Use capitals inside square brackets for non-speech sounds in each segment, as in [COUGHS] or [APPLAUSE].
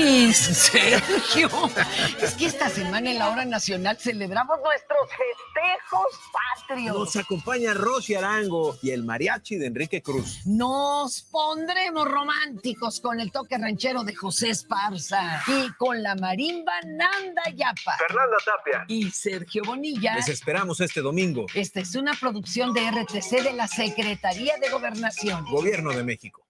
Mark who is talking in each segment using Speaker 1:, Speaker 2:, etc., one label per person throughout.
Speaker 1: mi Sergio. Es que esta semana en la hora nacional celebramos nuestros festejos patrios.
Speaker 2: Nos acompaña Rosy Arango y el mariachi de Enrique Cruz.
Speaker 1: Nos pondremos románticos con el toque ranchero de José Esparza y con la marimba Nanda Yapa.
Speaker 2: Fernanda Tapia.
Speaker 1: Y Sergio Bonilla.
Speaker 2: Les esperamos este domingo.
Speaker 1: Esta es una producción de RTC de la Secretaría de Gobernación.
Speaker 2: Gobierno de México.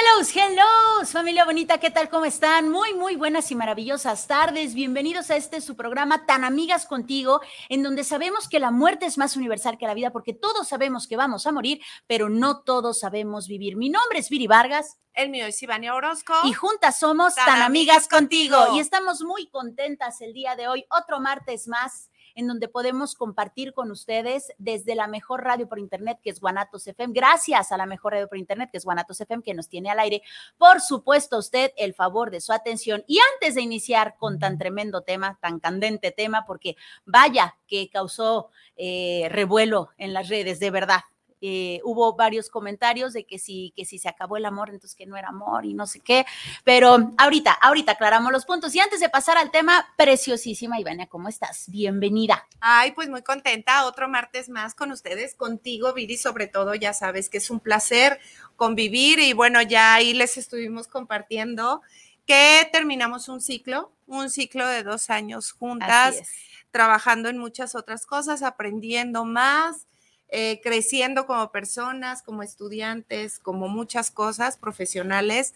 Speaker 3: Hello, hello, familia bonita, ¿qué tal? ¿Cómo están? Muy, muy buenas y maravillosas tardes. Bienvenidos a este su programa Tan Amigas Contigo, en donde sabemos que la muerte es más universal que la vida, porque todos sabemos que vamos a morir, pero no todos sabemos vivir. Mi nombre es Viri Vargas.
Speaker 4: El mío es Ivania Orozco.
Speaker 3: Y juntas somos Tan, Tan Amigas, contigo. contigo. Y estamos muy contentas el día de hoy, otro martes más en donde podemos compartir con ustedes desde la mejor radio por internet, que es Guanatos FM. Gracias a la mejor radio por internet, que es Guanatos FM, que nos tiene al aire. Por supuesto, usted el favor de su atención. Y antes de iniciar con tan tremendo tema, tan candente tema, porque vaya que causó eh, revuelo en las redes, de verdad. Eh, hubo varios comentarios de que si, que si se acabó el amor, entonces que no era amor y no sé qué, pero ahorita, ahorita aclaramos los puntos. Y antes de pasar al tema, preciosísima Ivania, ¿cómo estás? Bienvenida.
Speaker 4: Ay, pues muy contenta, otro martes más con ustedes, contigo, Viri, sobre todo, ya sabes que es un placer convivir y bueno, ya ahí les estuvimos compartiendo que terminamos un ciclo, un ciclo de dos años juntas, trabajando en muchas otras cosas, aprendiendo más eh, creciendo como personas, como estudiantes, como muchas cosas profesionales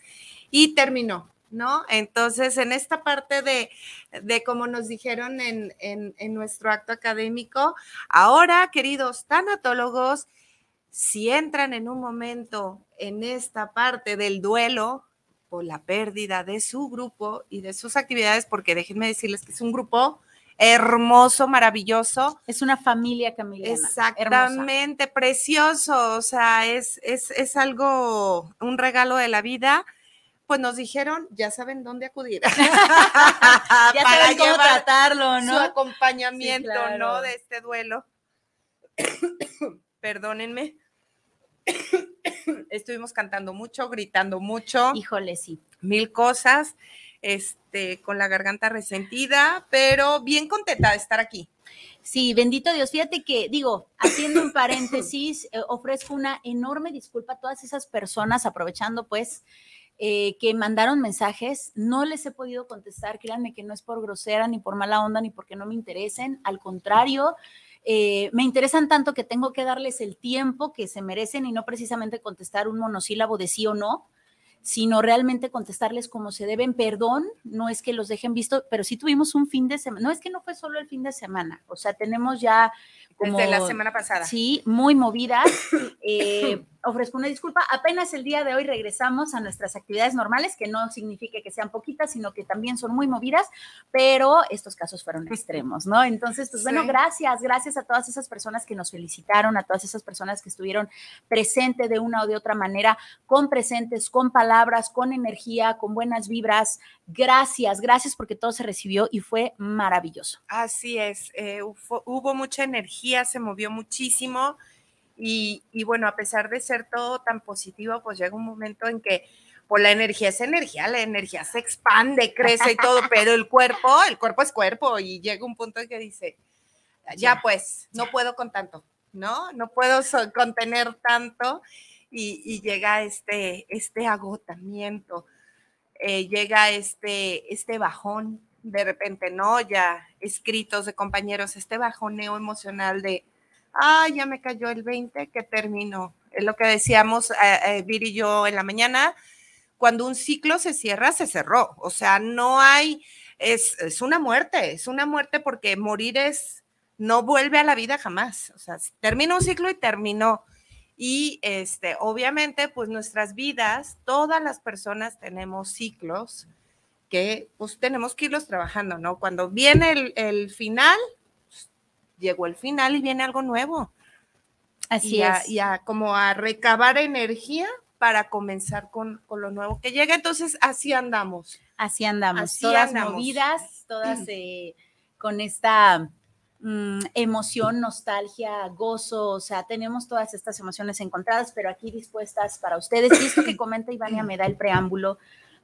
Speaker 4: y terminó, ¿no? Entonces, en esta parte de, de como nos dijeron en, en, en nuestro acto académico, ahora, queridos tanatólogos, si entran en un momento en esta parte del duelo por la pérdida de su grupo y de sus actividades, porque déjenme decirles que es un grupo hermoso, maravilloso.
Speaker 3: Es una familia Camila.
Speaker 4: Exactamente, precioso. O sea, es, es, es, algo, un regalo de la vida. Pues nos dijeron, ya saben dónde acudir. [LAUGHS] [LAUGHS]
Speaker 3: ya para saben cómo tratarlo, ¿no?
Speaker 4: Su acompañamiento, ¿no? De este duelo. [COUGHS] Perdónenme. [COUGHS] Estuvimos cantando mucho, gritando mucho.
Speaker 3: Híjole, sí.
Speaker 4: Mil cosas este, con la garganta resentida, pero bien contenta de estar aquí.
Speaker 3: Sí, bendito Dios. Fíjate que, digo, haciendo un paréntesis, eh, ofrezco una enorme disculpa a todas esas personas, aprovechando pues eh, que mandaron mensajes. No les he podido contestar, créanme que no es por grosera, ni por mala onda, ni porque no me interesen. Al contrario, eh, me interesan tanto que tengo que darles el tiempo que se merecen y no precisamente contestar un monosílabo de sí o no sino realmente contestarles como se deben. Perdón, no es que los dejen visto, pero sí tuvimos un fin de semana. No es que no fue solo el fin de semana, o sea, tenemos ya
Speaker 4: como... Desde la semana pasada.
Speaker 3: Sí, muy movidas. [COUGHS] Eh, ofrezco una disculpa. Apenas el día de hoy regresamos a nuestras actividades normales, que no significa que sean poquitas, sino que también son muy movidas, pero estos casos fueron extremos, ¿no? Entonces, pues bueno,
Speaker 4: Sí.
Speaker 3: gracias, gracias a todas esas personas que nos felicitaron, a todas esas personas que estuvieron presentes de una o de otra manera, con presentes, con palabras, con energía, con buenas vibras. Gracias, gracias porque todo se recibió y fue maravilloso.
Speaker 4: Así es, eh, hubo mucha energía, se movió muchísimo y, y bueno, a pesar de ser todo tan positivo, pues llega un momento en que pues la energía es energía, la energía se expande, crece y todo, pero el cuerpo, el cuerpo es cuerpo y llega un punto en que dice, ya pues, no puedo con tanto, ¿no? No puedo so- contener tanto y, y llega este, este agotamiento, eh, llega este, este bajón de repente, ¿no? Ya escritos de compañeros, este bajoneo emocional de, ah, ya me cayó el 20, que terminó. Es lo que decíamos eh, eh, Vir y yo en la mañana, cuando un ciclo se cierra, se cerró. O sea, no hay, es, es una muerte, es una muerte porque morir es, no vuelve a la vida jamás. O sea, termina un ciclo y terminó. Y este, obviamente, pues nuestras vidas, todas las personas tenemos ciclos que pues tenemos que irlos trabajando, ¿no? Cuando viene el, final, llegó el final y viene algo nuevo.
Speaker 3: Así
Speaker 4: y a,
Speaker 3: es.
Speaker 4: y a como a recabar energía para comenzar con, con lo nuevo que llega. Entonces, así andamos.
Speaker 3: Así andamos,
Speaker 4: Así
Speaker 3: todas
Speaker 4: andamos.
Speaker 3: movidas, todas eh, con esta mm, emoción, nostalgia, gozo, o sea, tenemos todas estas emociones encontradas, pero aquí dispuestas para ustedes. Y esto que comenta Ivania me da el preámbulo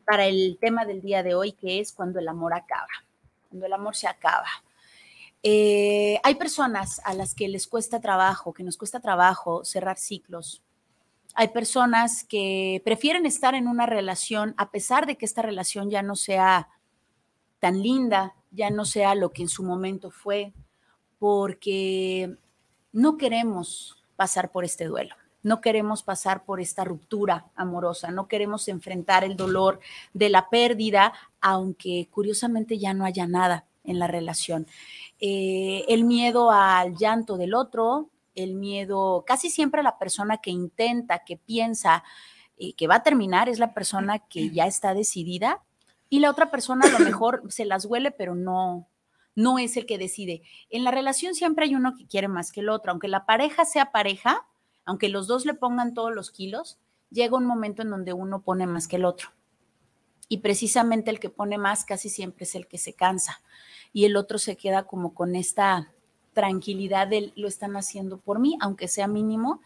Speaker 3: para el tema del día de hoy, que es cuando el amor acaba, cuando el amor se acaba. Eh, hay personas a las que les cuesta trabajo, que nos cuesta trabajo cerrar ciclos, hay personas que prefieren estar en una relación a pesar de que esta relación ya no sea tan linda, ya no sea lo que en su momento fue, porque no queremos pasar por este duelo, no queremos pasar por esta ruptura amorosa, no queremos enfrentar el dolor de la pérdida, aunque curiosamente ya no haya nada en la relación. Eh, el miedo al llanto del otro, el miedo, casi siempre la persona que intenta, que piensa eh, que va a terminar es la persona que ya está decidida y la otra persona a lo mejor [COUGHS] se las huele, pero no, no es el que decide. En la relación siempre hay uno que quiere más que el otro, aunque la pareja sea pareja, aunque los dos le pongan todos los kilos, llega un momento en donde uno pone más que el otro. Y precisamente el que pone más casi siempre es el que se cansa y el otro se queda como con esta tranquilidad de lo están haciendo por mí, aunque sea mínimo,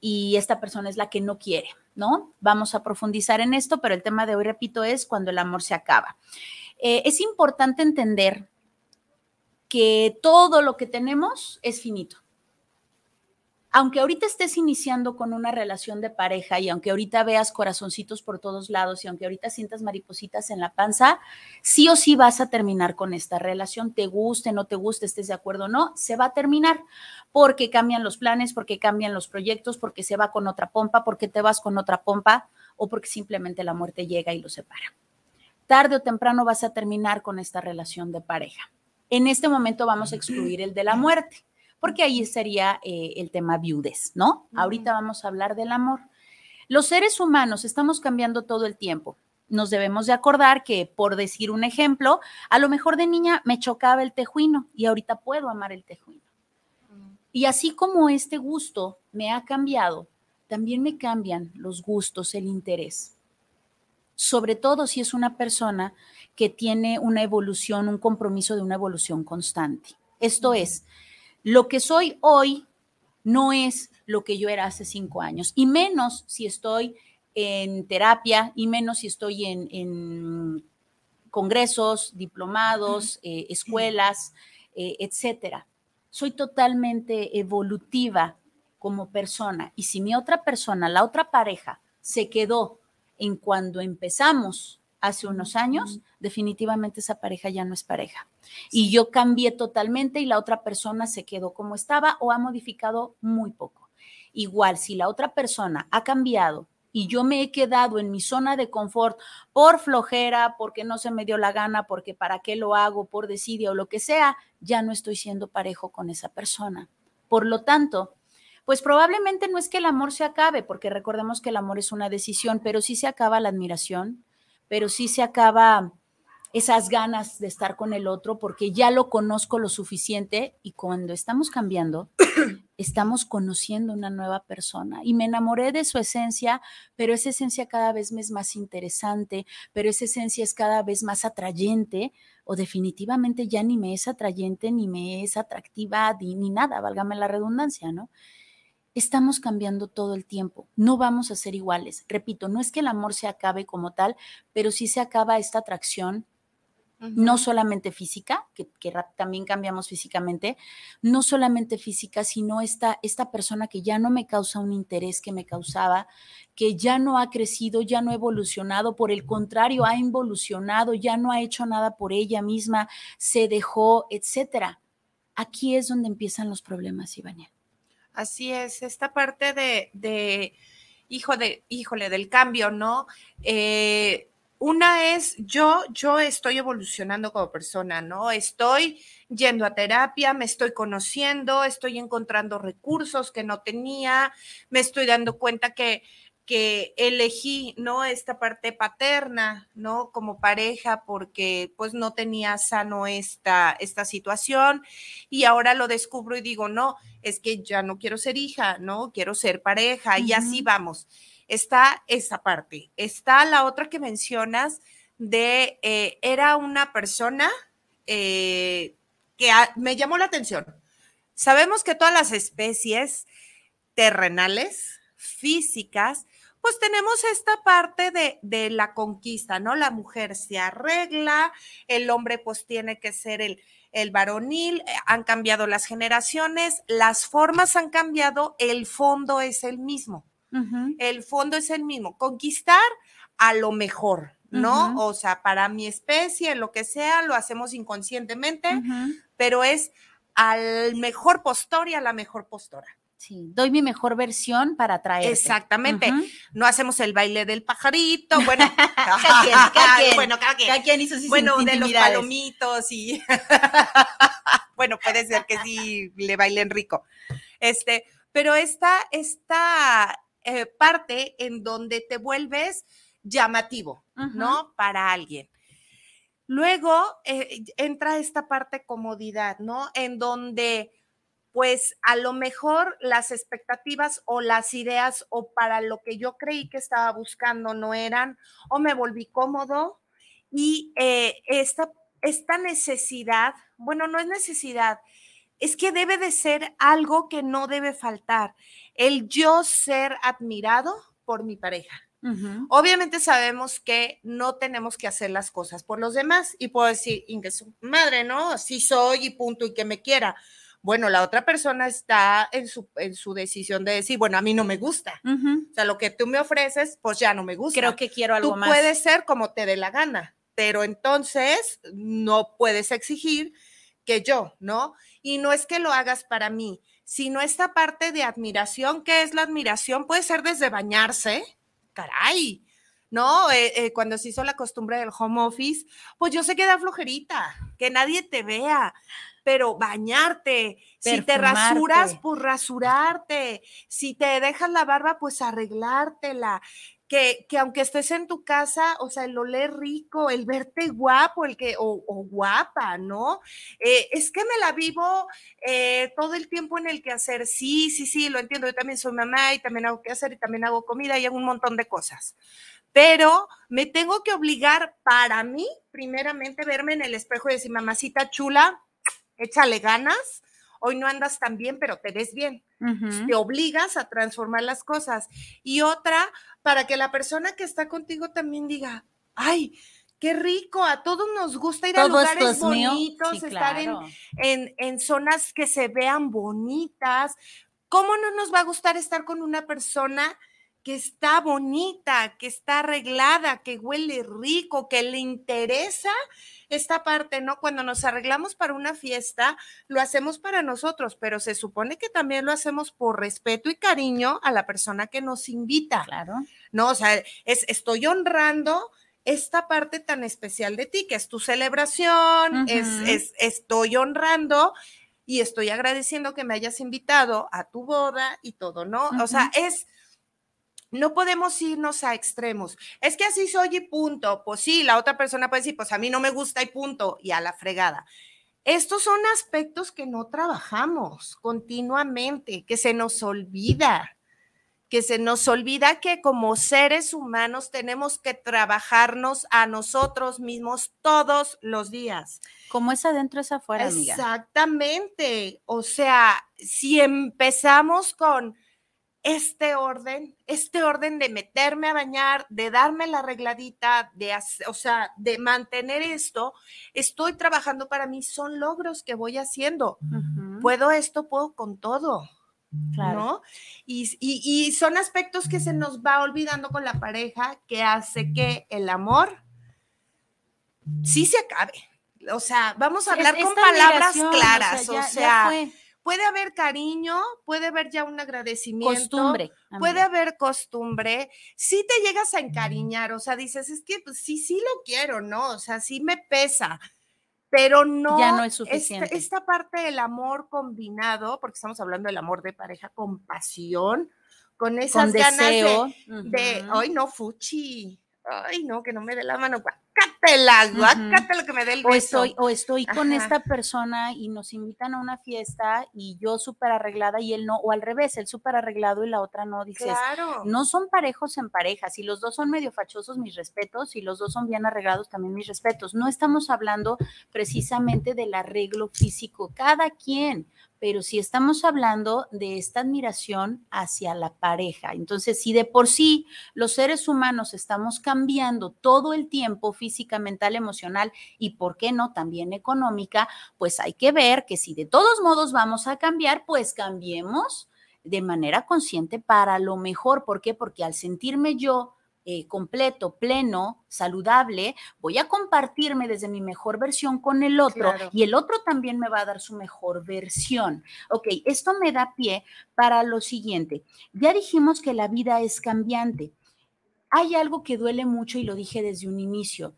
Speaker 3: y esta persona es la que no quiere, ¿no? Vamos a profundizar en esto, pero el tema de hoy, repito, es cuando el amor se acaba. Eh, es importante entender que todo lo que tenemos es finito. Aunque ahorita estés iniciando con una relación de pareja y aunque ahorita veas corazoncitos por todos lados y aunque ahorita sientas maripositas en la panza, sí o sí vas a terminar con esta relación, te guste, no te guste, estés de acuerdo o no, se va a terminar porque cambian los planes, porque cambian los proyectos, porque se va con otra pompa, porque te vas con otra pompa o porque simplemente la muerte llega y lo separa. Tarde o temprano vas a terminar con esta relación de pareja. En este momento vamos a excluir el de la muerte, porque ahí sería eh, el tema viudez, ¿no?
Speaker 4: Ujú.
Speaker 3: Ahorita vamos a hablar del amor. Los seres humanos estamos cambiando todo el tiempo. Nos debemos de acordar que, por decir un ejemplo, a lo mejor de niña me chocaba el tejuino y ahorita puedo amar el tejuino. Y así como este gusto me ha cambiado, también me cambian los gustos, el interés. Sobre todo si es una persona que tiene una evolución, un compromiso de una evolución constante. Esto es, lo que soy hoy no es lo que yo era hace cinco años, y menos si estoy en terapia, y menos si estoy en, en congresos, diplomados, eh, escuelas, eh, etcétera. Soy totalmente evolutiva como persona, y si mi otra persona, la otra pareja, se quedó en cuando empezamos hace unos años, definitivamente esa pareja ya no es pareja. Y yo cambié totalmente y la otra persona se quedó como estaba o ha modificado muy poco. Igual, si la otra persona ha cambiado y yo me he quedado en mi zona de confort por flojera, porque no se me dio la gana, porque para qué lo hago, por desidia o lo que sea, ya no estoy siendo parejo con esa persona. Por lo tanto, pues probablemente no es que el amor se acabe, porque recordemos que el amor es una decisión, pero sí se acaba la admiración, pero sí se acaba esas ganas de estar con el otro porque ya lo conozco lo suficiente y cuando estamos cambiando, [CLEARS THROAT] estamos conociendo una nueva persona y me enamoré de su esencia, pero esa esencia cada vez me es más interesante, pero esa esencia es cada vez más atrayente o definitivamente ya ni me es atrayente, ni me es atractiva, ni, ni nada, válgame la redundancia, ¿no? Estamos cambiando todo el tiempo, no vamos a ser iguales. Repito, no es que el amor se acabe como tal, pero sí se acaba esta atracción, no solamente física, que, también cambiamos físicamente, no solamente física, sino esta, esta persona que ya no me causa un interés que me causaba, que ya no ha crecido, ya no ha evolucionado, por el contrario, ha involucionado, ya no ha hecho nada por ella misma, se dejó, etcétera. Aquí es donde empiezan los problemas, Ivania.
Speaker 4: Así es, esta parte de, de hijo de, híjole, del cambio, ¿no? Eh, una es yo, yo estoy evolucionando como persona, ¿no? Estoy yendo a terapia, me estoy conociendo, estoy encontrando recursos que no tenía, me estoy dando cuenta que, que elegí, ¿no? Esta parte paterna, ¿no? Como pareja, porque pues no tenía sano esta, esta situación y ahora lo descubro y digo, no, es que ya no quiero ser hija, ¿no? Quiero ser pareja y así vamos está esa parte. Está la otra que mencionas de, eh, era una persona eh, que me llamó la atención. Sabemos que todas las especies terrenales, físicas, pues tenemos esta parte de, de, la conquista, ¿no? La mujer se arregla, el hombre pues tiene que ser el, el varonil, eh, han cambiado las generaciones, las formas han cambiado, el fondo es el mismo. El fondo es el mismo, conquistar a lo mejor, ¿no? O sea, para mi especie, lo que sea, lo hacemos inconscientemente, pero es al mejor postor y a la mejor postora.
Speaker 3: Sí, doy mi mejor versión para traer.
Speaker 4: Exactamente. No hacemos el baile del pajarito, bueno, [LAUGHS]
Speaker 3: cada quien, cada quien, bueno, cada quien. Cada quien hizo sus
Speaker 4: Bueno, de los palomitos y [LAUGHS] bueno, puede ser que sí le bailen rico. Este, pero esta, esta eh, parte en donde te vuelves llamativo, ¿no? Para alguien. Luego eh, entra esta parte comodidad, ¿no? En donde, pues, a lo mejor las expectativas o las ideas o para lo que yo creí que estaba buscando no eran, o me volví cómodo y eh, esta, esta necesidad, bueno, no es necesidad, es que debe de ser algo que no debe faltar el yo ser admirado por mi pareja. Obviamente sabemos que no tenemos que hacer las cosas por los demás y puedo decir, madre, ¿no? Sí soy y punto y que me quiera. Bueno, la otra persona está en su, en su decisión de decir, bueno, a mí no me gusta. O sea, lo que tú me ofreces, pues ya no me gusta.
Speaker 3: Creo que quiero algo
Speaker 4: tú
Speaker 3: más.
Speaker 4: Puede ser como te dé la gana, pero entonces no puedes exigir que yo, ¿no? Y no es que lo hagas para mí, sino esta parte de admiración. ¿Qué es la admiración? Puede ser desde bañarse, caray, ¿no? Eh, eh, cuando se hizo la costumbre del home office, pues yo sé que da flojerita, que nadie te vea, pero bañarte, si te rasuras, pues rasurarte, si te dejas la barba, pues arreglártela, que, aunque estés en tu casa, o sea, el oler rico, el verte guapo, el que, o, guapa, ¿no? Eh, es que me la vivo eh, todo el tiempo en el que hacer. Sí, sí, sí, lo entiendo. Yo también soy mamá y también hago que hacer y también hago comida y hago un montón de cosas. Pero me tengo que obligar para mí, primeramente, verme en el espejo y decir, mamacita chula, échale ganas, hoy no andas tan bien, pero te ves bien. Te obligas a transformar las cosas. Y otra, para que la persona que está contigo también diga, ay, qué rico, a todos nos gusta ir a lugares bonitos, estar en, en, zonas que se vean bonitas. ¿Cómo no nos va a gustar estar con una persona que está bonita, que está arreglada, que huele rico, que le interesa esta parte, ¿no? Cuando nos arreglamos para una fiesta, lo hacemos para nosotros, pero se supone que también lo hacemos por respeto y cariño a la persona que nos invita.
Speaker 3: Claro.
Speaker 4: No, o sea, es, estoy honrando esta parte tan especial de ti, que es tu celebración, es, es, estoy honrando y estoy agradeciendo que me hayas invitado a tu boda y todo, ¿no? O sea, es, no podemos irnos a extremos. Es que así soy y punto. Pues sí, la otra persona puede decir, pues a mí no me gusta y punto, y a la fregada. Estos son aspectos que no trabajamos continuamente, que se nos olvida, que se nos olvida que como seres humanos tenemos que trabajarnos a nosotros mismos todos los días.
Speaker 3: Como es adentro es afuera, amiga.
Speaker 4: Exactamente. O sea, si empezamos con este orden, este orden de meterme a bañar, de darme la arregladita, de, o sea, de mantener esto, estoy trabajando para mí, son logros que voy haciendo. Puedo esto, puedo con todo. Claro. ¿no? Y, y, son aspectos que se nos va olvidando con la pareja que hace que el amor sí se acabe. O sea, vamos a hablar con palabras claras. O sea, puede haber cariño, puede haber ya un agradecimiento.
Speaker 3: Costumbre.
Speaker 4: Puede haber costumbre. Si te llegas a encariñar, o sea, dices, es que pues, sí, sí lo quiero, ¿no? O sea, sí me pesa, pero no.
Speaker 3: Ya no es suficiente.
Speaker 4: Esta, parte del amor combinado, porque estamos hablando del amor de pareja con pasión, con esas ganas de, de, ay, no, fuchi, ay, no, que no me dé la mano, guácatela, guácatela lo que me dé el
Speaker 3: beso. O estoy, o estoy con esta persona y nos invitan a una fiesta y yo súper arreglada y él no, o al revés, él súper arreglado y la otra no, dices,
Speaker 4: claro.
Speaker 3: no son parejos en pareja, si los dos son medio fachosos, mis respetos, si los dos son bien arreglados, también mis respetos. No estamos hablando precisamente del arreglo físico, cada quien, pero si estamos hablando de esta admiración hacia la pareja. Entonces, si de por sí los seres humanos estamos cambiando todo el tiempo física, mental, emocional y, ¿por qué no?, también económica, pues hay que ver que si de todos modos vamos a cambiar, pues cambiemos de manera consciente para lo mejor. ¿Por qué? Porque al sentirme yo eh, completo, pleno, saludable, voy a compartirme desde mi mejor versión con el otro y el otro también me va a dar su mejor versión. Ok, esto me da pie para lo siguiente. Ya dijimos que la vida es cambiante. Hay algo que duele mucho y lo dije desde un inicio.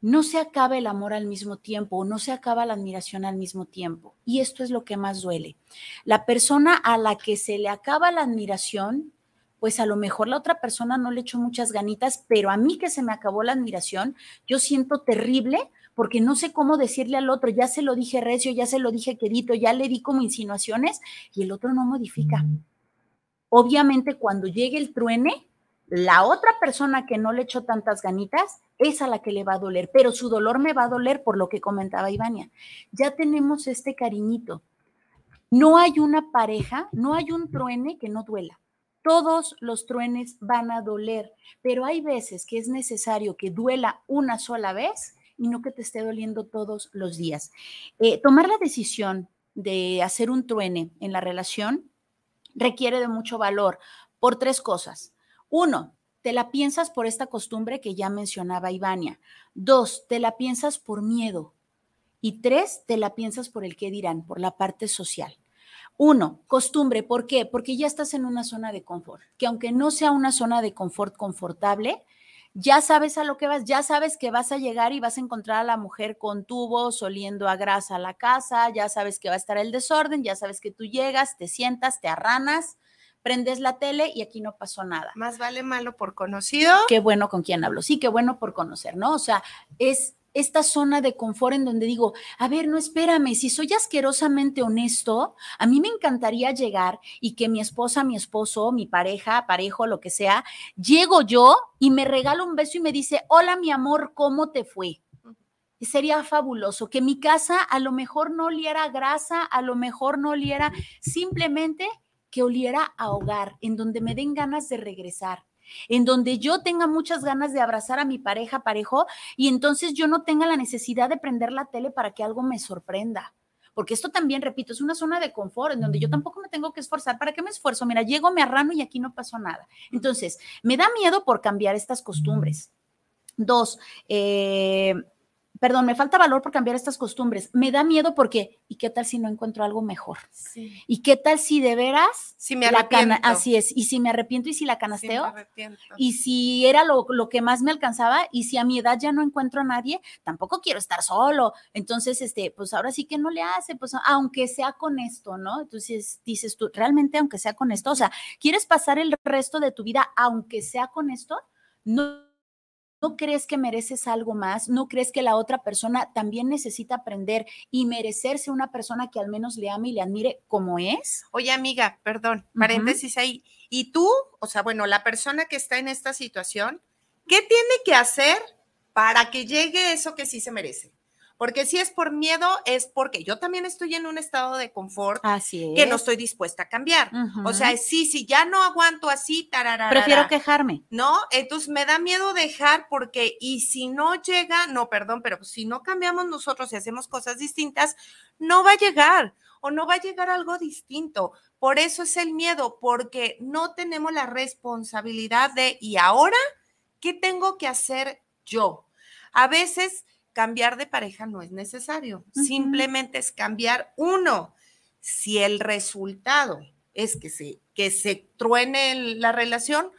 Speaker 3: No se acaba el amor al mismo tiempo, no se acaba la admiración al mismo tiempo. Y esto es lo que más duele. La persona a la que se le acaba la admiración pues a lo mejor la otra persona no le echó muchas ganitas, pero a mí que se me acabó la admiración, yo siento terrible porque no sé cómo decirle al otro, ya se lo dije recio, ya se lo dije querido, ya le di como insinuaciones y el otro no modifica. Obviamente cuando llegue el truene, la otra persona que no le echó tantas ganitas es a la que le va a doler, pero su dolor me va a doler por lo que comentaba Ivania. Ya tenemos este cariñito. No hay una pareja, no hay un truene que no duela todos los truenes van a doler, pero hay veces que es necesario que duela una sola vez y no que te esté doliendo todos los días. Eh, tomar la decisión de hacer un truene en la relación requiere de mucho valor por tres cosas. Uno, te la piensas por esta costumbre que ya mencionaba Ivania. Dos, te la piensas por miedo. Y tres, te la piensas por el qué dirán, por la parte social. Uno, costumbre. ¿Por qué? Porque ya estás en una zona de confort, que aunque no sea una zona de confort confortable, ya sabes a lo que vas, ya sabes que vas a llegar y vas a encontrar a la mujer con tubos, oliendo a grasa a la casa, ya sabes que va a estar el desorden, ya sabes que tú llegas, te sientas, te arranas, prendes la tele y aquí no pasó nada.
Speaker 4: Más vale malo por conocido.
Speaker 3: Qué bueno con quien hablo, sí, qué bueno por conocer, ¿no? O sea, es esta zona de confort en donde digo, a ver, no espérame, si soy asquerosamente honesto, a mí me encantaría llegar y que mi esposa, mi esposo, mi pareja, parejo, lo que sea, llego yo y me regalo un beso y me dice, hola mi amor, ¿cómo te fue? Sería fabuloso que mi casa a lo mejor no oliera grasa, a lo mejor no oliera, simplemente que oliera a hogar, en donde me den ganas de regresar en donde yo tenga muchas ganas de abrazar a mi pareja, parejo, y entonces yo no tenga la necesidad de prender la tele para que algo me sorprenda. Porque esto también, repito, es una zona de confort en donde yo tampoco me tengo que esforzar. ¿Para qué me esfuerzo? Mira, llego, me arrano y aquí no pasó nada. Entonces, me da miedo por cambiar estas costumbres. Dos, eh, perdón, me falta valor por cambiar estas costumbres. Me da miedo porque, ¿y qué tal si no encuentro algo mejor?
Speaker 4: Sí.
Speaker 3: ¿Y qué tal si de veras?
Speaker 4: Si me
Speaker 3: la
Speaker 4: arrepiento.
Speaker 3: así es. ¿Y si me arrepiento y si la
Speaker 4: me
Speaker 3: canasteo?
Speaker 4: arrepiento.
Speaker 3: y si era lo, lo que más me alcanzaba y si a mi edad ya no encuentro a nadie, tampoco quiero estar solo. Entonces, este, pues ahora sí que no le hace, pues aunque sea con esto, ¿no? Entonces dices tú, realmente aunque sea con esto, o sea, ¿quieres pasar el resto de tu vida aunque sea con esto? No. ¿No crees que mereces algo más? ¿No crees que la otra persona también necesita aprender y merecerse una persona que al menos le ame y le admire como es?
Speaker 4: Oye, amiga, perdón, paréntesis ahí. ¿Y tú, o sea, bueno, la persona que está en esta situación, qué tiene que hacer para que llegue eso que sí se merece? Porque si es por miedo, es porque yo también estoy en un estado de confort
Speaker 3: Así es.
Speaker 4: que no estoy dispuesta a cambiar. O sea, sí, sí, ya no aguanto así, tararara.
Speaker 3: prefiero quejarme.
Speaker 4: ¿no? Entonces me da miedo dejar porque, y si no llega, no, perdón, pero si no cambiamos nosotros y hacemos cosas distintas, no va a llegar o no va a llegar algo distinto. Por eso es el miedo, porque no tenemos la responsabilidad de, ¿y ahora qué tengo que hacer yo? A veces cambiar de pareja no es necesario, simplemente es cambiar uno. Si el resultado es que se, que se truene la relación,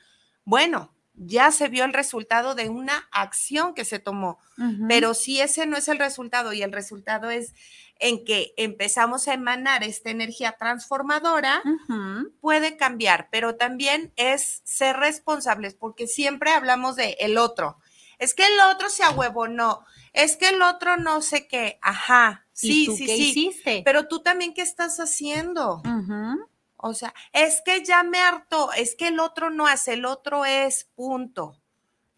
Speaker 4: bueno, ya se vio el resultado de una acción que se tomó. Pero si ese no es el resultado y el resultado es en que empezamos a emanar esta energía transformadora, puede cambiar, pero también es ser responsables, porque siempre hablamos de el otro. Es que el otro se ahuevonó, es que el otro no sé qué, ajá,
Speaker 3: ¿Y
Speaker 4: sí,
Speaker 3: tú
Speaker 4: sí,
Speaker 3: qué
Speaker 4: sí,
Speaker 3: hiciste?
Speaker 4: pero tú también, ¿qué estás haciendo?
Speaker 3: Ujú.
Speaker 4: O sea, es que ya me hartó, es que el otro no hace, el otro es punto.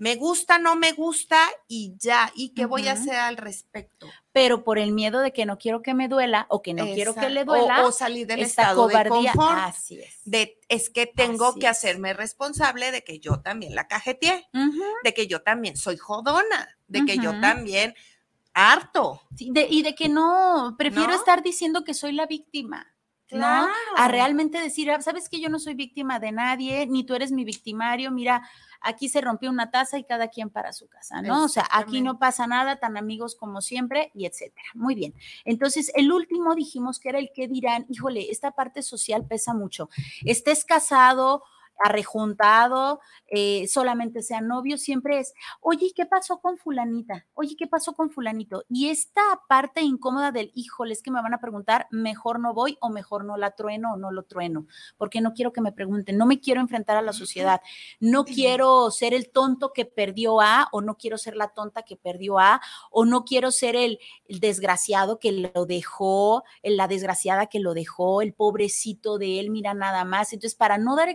Speaker 4: Me gusta, no me gusta y ya. ¿Y qué voy a hacer al respecto?
Speaker 3: Pero por el miedo de que no quiero que me duela o que no quiero que le duela,
Speaker 4: O, o salir del
Speaker 3: esta
Speaker 4: estado
Speaker 3: cobardía.
Speaker 4: de confort.
Speaker 3: Así es.
Speaker 4: de, es que tengo
Speaker 3: Así
Speaker 4: que
Speaker 3: es.
Speaker 4: hacerme responsable de que yo también la cajeteé, de que yo también soy jodona, de que yo también harto.
Speaker 3: Sí, de- y de que no, prefiero
Speaker 4: ¿No?
Speaker 3: estar diciendo que soy la víctima. ¿No? A
Speaker 4: Claro.
Speaker 3: realmente decir, "Ah, sabes que yo no soy víctima de nadie, ni tú eres mi victimario, mira, aquí se rompió una taza y cada quien para su casa, ¿no? O sea, aquí no pasa nada, tan amigos como siempre, y etcétera. Muy bien. Entonces, el último dijimos que era el que dirán, híjole, esta parte social pesa mucho. Estés casado, arrejuntado, eh, solamente sean novios, siempre es, oye, ¿qué pasó con fulanita? Oye, ¿qué pasó con fulanito? Y esta parte incómoda del, híjole, es que me van a preguntar, mejor no voy o mejor no la trueno o no lo trueno, porque no quiero que me pregunten, no me quiero enfrentar a la sociedad, no quiero ser el tonto que perdió a o no quiero ser la tonta que perdió a o no quiero ser el, el desgraciado que lo dejó, la desgraciada que lo dejó, el pobrecito de él, mira nada más. Entonces, para no dar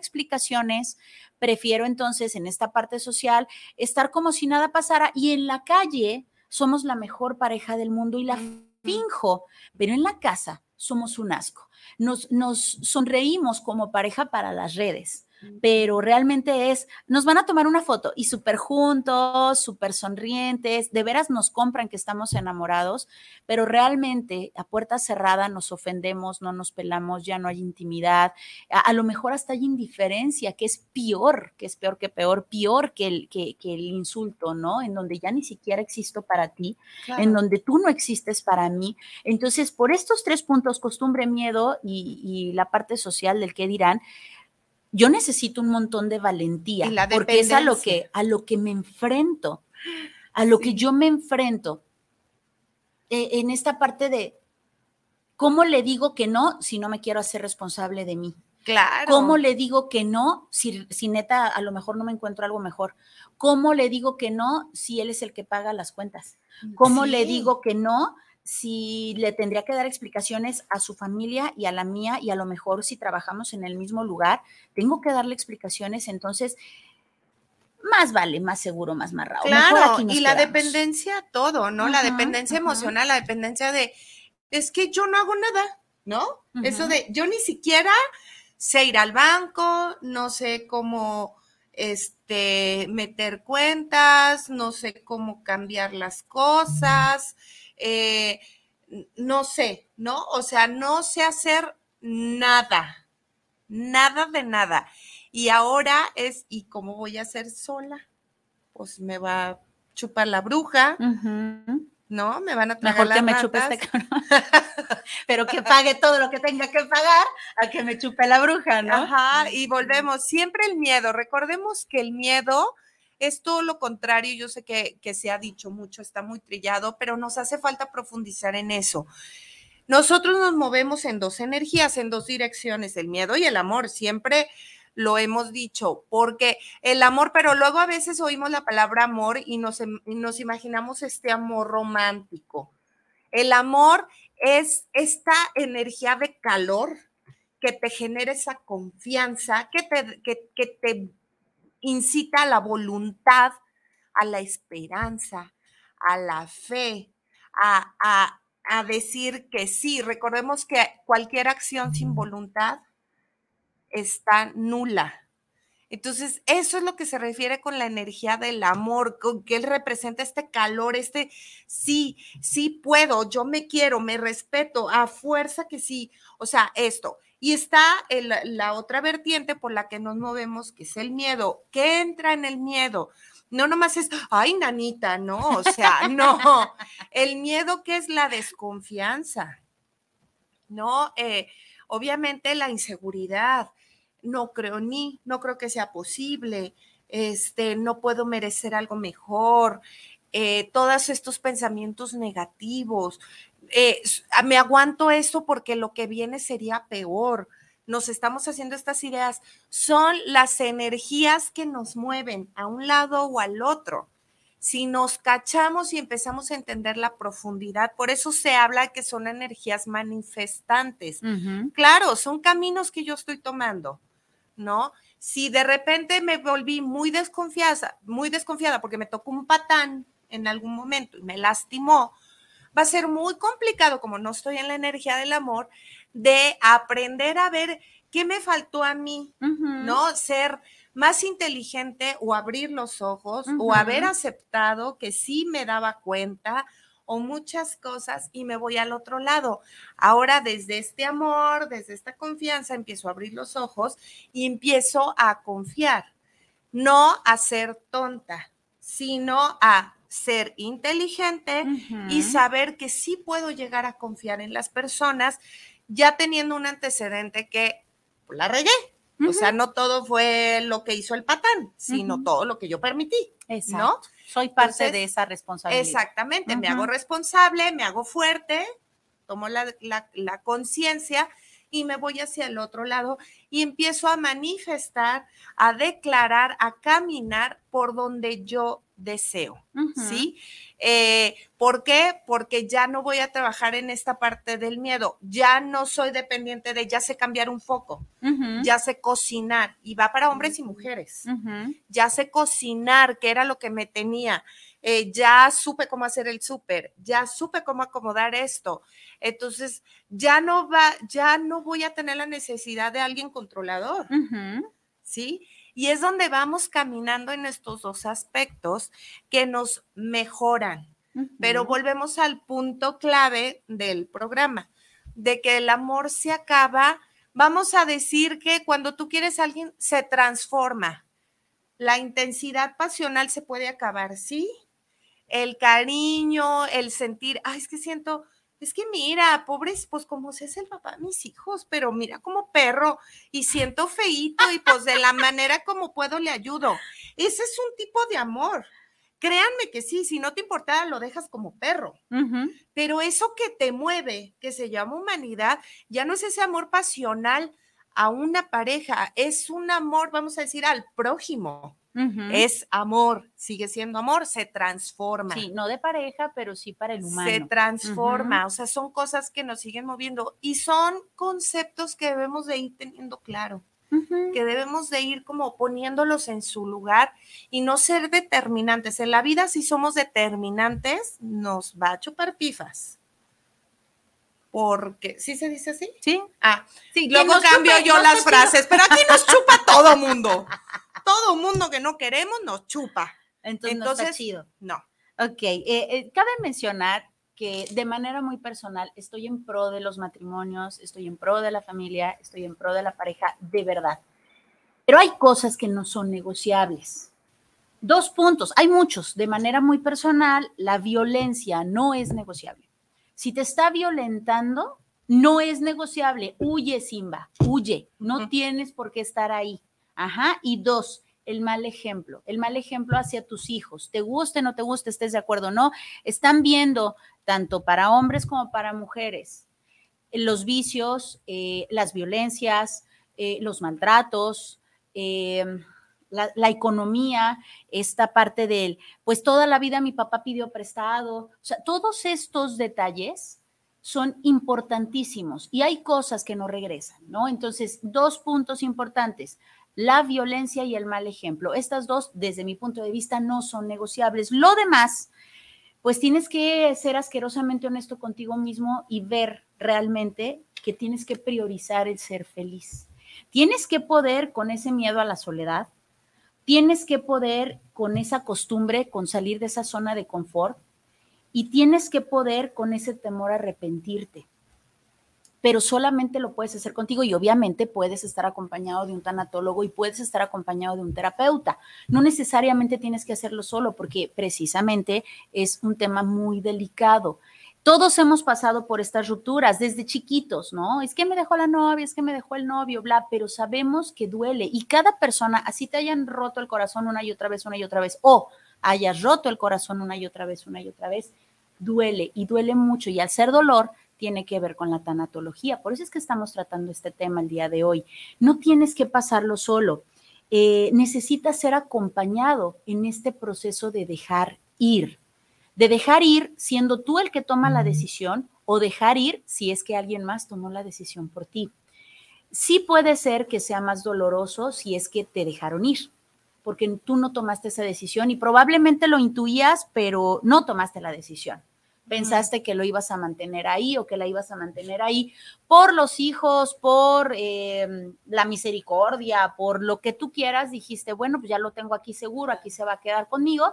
Speaker 3: prefiero entonces en esta parte social estar como si nada pasara y en la calle somos la mejor pareja del mundo y la finjo, pero en la casa somos un asco. Nos, nos sonreímos como pareja para las redes, pero realmente es, nos van a tomar una foto y súper juntos, súper sonrientes, de veras nos compran que estamos enamorados, pero realmente a puerta cerrada nos ofendemos, no nos pelamos, ya no hay intimidad, a, a lo mejor hasta hay indiferencia, que es peor, que es peor que peor, peor que el, que, que el insulto, ¿no? En donde ya ni siquiera existo para ti, en donde tú no existes para mí. Entonces, por estos tres puntos, costumbre, miedo y, y la parte social del que dirán, yo necesito un montón de valentía,
Speaker 4: la
Speaker 3: porque es a lo que, a lo que me enfrento, a lo que yo me enfrento eh, en esta parte de cómo le digo que no si no me quiero hacer responsable de mí.
Speaker 4: Claro.
Speaker 3: ¿Cómo le digo que no si, si neta a lo mejor no me encuentro algo mejor? ¿Cómo le digo que no si él es el que paga las cuentas? ¿Cómo le digo que no si le tendría que dar explicaciones a su familia y a la mía y a lo mejor si trabajamos en el mismo lugar, tengo que darle explicaciones, entonces más vale, más seguro, más marrado.
Speaker 4: Claro, y la
Speaker 3: quedamos.
Speaker 4: dependencia, todo, ¿no? la dependencia emocional, la dependencia de, es que yo no hago nada, ¿no? Eso de, yo ni siquiera sé ir al banco, no sé cómo, este, meter cuentas, no sé cómo cambiar las cosas, eh, no sé, ¿no? O sea, no sé hacer nada, nada de nada. Y ahora es, ¿y cómo voy a hacer sola? Pues me va a chupar la bruja. ¿no? Me van a tragar
Speaker 3: Mejor que
Speaker 4: las
Speaker 3: me chupe este cabrón. [LAUGHS] Pero que pague todo lo que tenga que pagar a que me chupe la bruja, ¿no?
Speaker 4: Ajá, y volvemos. Siempre el miedo. Recordemos que el miedo es todo lo contrario. Yo sé que, se ha dicho mucho, está muy trillado, pero nos hace falta profundizar en eso. Nosotros nos movemos en dos energías, en dos direcciones, el miedo y el amor. Siempre lo hemos dicho, porque el amor, pero luego a veces oímos la palabra amor y nos, imaginamos este amor romántico. El amor es esta energía de calor que te genera esa confianza, que te, que te incita a la voluntad, a la esperanza, a la fe, a, a- a decir que sí. Recordemos que cualquier acción sin voluntad está nula. Entonces, eso es lo que se refiere con la energía del amor, con que él representa este calor, este sí, sí puedo, yo me quiero, me respeto, a fuerza que sí. O sea, esto. Y está el- la otra vertiente por la que nos movemos, que es el miedo. ¿Qué entra en el miedo? No nomás es, ay, nanita, no, o sea, [LAUGHS] no. El miedo que es la desconfianza, ¿no? Eh, obviamente la inseguridad, no creo ni, no creo que sea posible, este, no puedo merecer algo mejor, eh, todos estos pensamientos negativos, eh, ah, me aguanto esto porque lo que viene sería peor. Nos estamos haciendo estas ideas, son las energías que nos mueven a un lado o al otro. Si nos cachamos y empezamos a entender la profundidad, por eso se habla que son energías manifestantes. Claro, son caminos que yo estoy tomando, ¿no? Si de repente me volví muy desconfiada, muy desconfiada porque me tocó un patán en algún momento y me lastimó, va a ser muy complicado, como no estoy en la energía del amor, de aprender a ver qué me faltó a mí. ¿no? Ser más inteligente o abrir los ojos o haber aceptado que sí me daba cuenta o muchas cosas y me voy al otro lado. Ahora desde este amor, desde esta confianza, empiezo a abrir los ojos y empiezo a confiar, no a ser tonta, sino a ser inteligente y saber que sí puedo llegar a confiar en las personas ya teniendo un antecedente que pues, la regué. O sea, no todo fue lo que hizo el patán, sino todo lo que yo permití,
Speaker 3: Exacto.
Speaker 4: ¿no?
Speaker 3: Soy parte
Speaker 4: Entonces,
Speaker 3: de esa responsabilidad.
Speaker 4: Exactamente, me hago responsable, me hago fuerte, tomo la, la- la conciencia y me voy hacia el otro lado y empiezo a manifestar, a declarar, a caminar por donde yo deseo. ¿Sí? Eh, ¿Por qué? Porque ya no voy a trabajar en esta parte del miedo, ya no soy dependiente de, ya sé cambiar un foco, ya sé cocinar y va para hombres y mujeres ya sé cocinar, que era lo que me tenía, eh, ya supe cómo hacer el súper, ya supe cómo acomodar esto. Entonces, ya no va, ya no voy a tener la necesidad de alguien controlador. ¿sí? Y es donde vamos caminando en estos dos aspectos que nos mejoran. Pero volvemos al punto clave del programa, de que el amor se acaba. Vamos a decir que cuando tú quieres a alguien, se transforma. La intensidad pasional se puede acabar, ¿sí? El cariño, el sentir, ay, es que siento, es que mira, pobres, pues como si es el papá de mis hijos, pero mira como perro y siento feíto y pues de la manera como puedo le ayudo. Ese es un tipo de amor. Créanme que sí, si no te importara, lo dejas como perro. Pero eso que te mueve, que se llama humanidad, ya no es ese amor pasional a una pareja, es un amor, vamos a decir, al prójimo. Es amor, sigue siendo amor, se transforma.
Speaker 3: Sí, no de pareja, pero sí para el humano.
Speaker 4: Se transforma, o sea, son cosas que nos siguen moviendo y son conceptos que debemos de ir teniendo claro, que debemos de ir como poniéndolos en su lugar y no ser determinantes. En la vida, si somos determinantes, nos va a chupar pifas. Porque, ¿sí se dice así?
Speaker 3: Sí.
Speaker 4: Ah,
Speaker 3: Sí,
Speaker 4: luego cambio yo las frases, pero aquí nos chupa todo mundo. [LAUGHS] Todo mundo que no queremos nos chupa.
Speaker 3: Entonces, no está
Speaker 4: Entonces,
Speaker 3: chido.
Speaker 4: no.
Speaker 3: Ok, eh, eh, cabe mencionar que de manera muy personal estoy en pro de los matrimonios, estoy en pro de la familia, estoy en pro de la pareja, de verdad. Pero hay cosas que no son negociables. Dos puntos, hay muchos. De manera muy personal, la violencia no es negociable. Si te está violentando, no es negociable. Huye, Simba, huye. No tienes por qué estar ahí. Ajá. Y dos, el mal ejemplo, el mal ejemplo hacia tus hijos. Te guste, no te guste, estés de acuerdo, no. Están viendo tanto para hombres como para mujeres los vicios, eh, las violencias, eh, los maltratos, eh, la, economía, esta parte del, pues toda la vida mi papá pidió prestado, o sea, todos estos detalles son importantísimos y hay cosas que no regresan, ¿no? Entonces, dos puntos importantes, la violencia y el mal ejemplo. Estas dos, desde mi punto de vista, no son negociables. Lo demás, pues tienes que ser asquerosamente honesto contigo mismo y ver realmente que tienes que priorizar el ser feliz. Tienes que poder con ese miedo a la soledad, tienes que poder con esa costumbre, con salir de esa zona de confort y tienes que poder con ese temor a arrepentirte. Pero solamente lo puedes hacer contigo y obviamente puedes estar acompañado de un tanatólogo y puedes estar acompañado de un terapeuta. No necesariamente tienes que hacerlo solo porque precisamente es un tema muy delicado. Todos hemos pasado por estas rupturas desde chiquitos, ¿no? Es que me dejó la novia, es que me dejó el novio, bla, pero sabemos que duele y cada persona, así te hayan roto el corazón una y otra vez, una y otra vez, o hayas roto el corazón una y otra vez, una y otra vez, duele y duele mucho y al ser dolor tiene que ver con la tanatología. Por eso es que estamos tratando este tema el día de hoy. No tienes que pasarlo solo. Eh, necesitas ser acompañado en este proceso de dejar ir de dejar ir siendo tú el que toma la decisión o dejar ir si es que alguien más tomó la decisión por ti. Sí puede ser que sea más doloroso si es que te dejaron ir, porque tú no tomaste esa decisión y probablemente lo intuías, pero no tomaste la decisión. Pensaste que lo ibas a mantener ahí o que la ibas a mantener ahí por los hijos, por em, la misericordia, por lo que tú quieras. Dijiste, bueno, pues ya lo tengo aquí seguro, aquí se va a quedar conmigo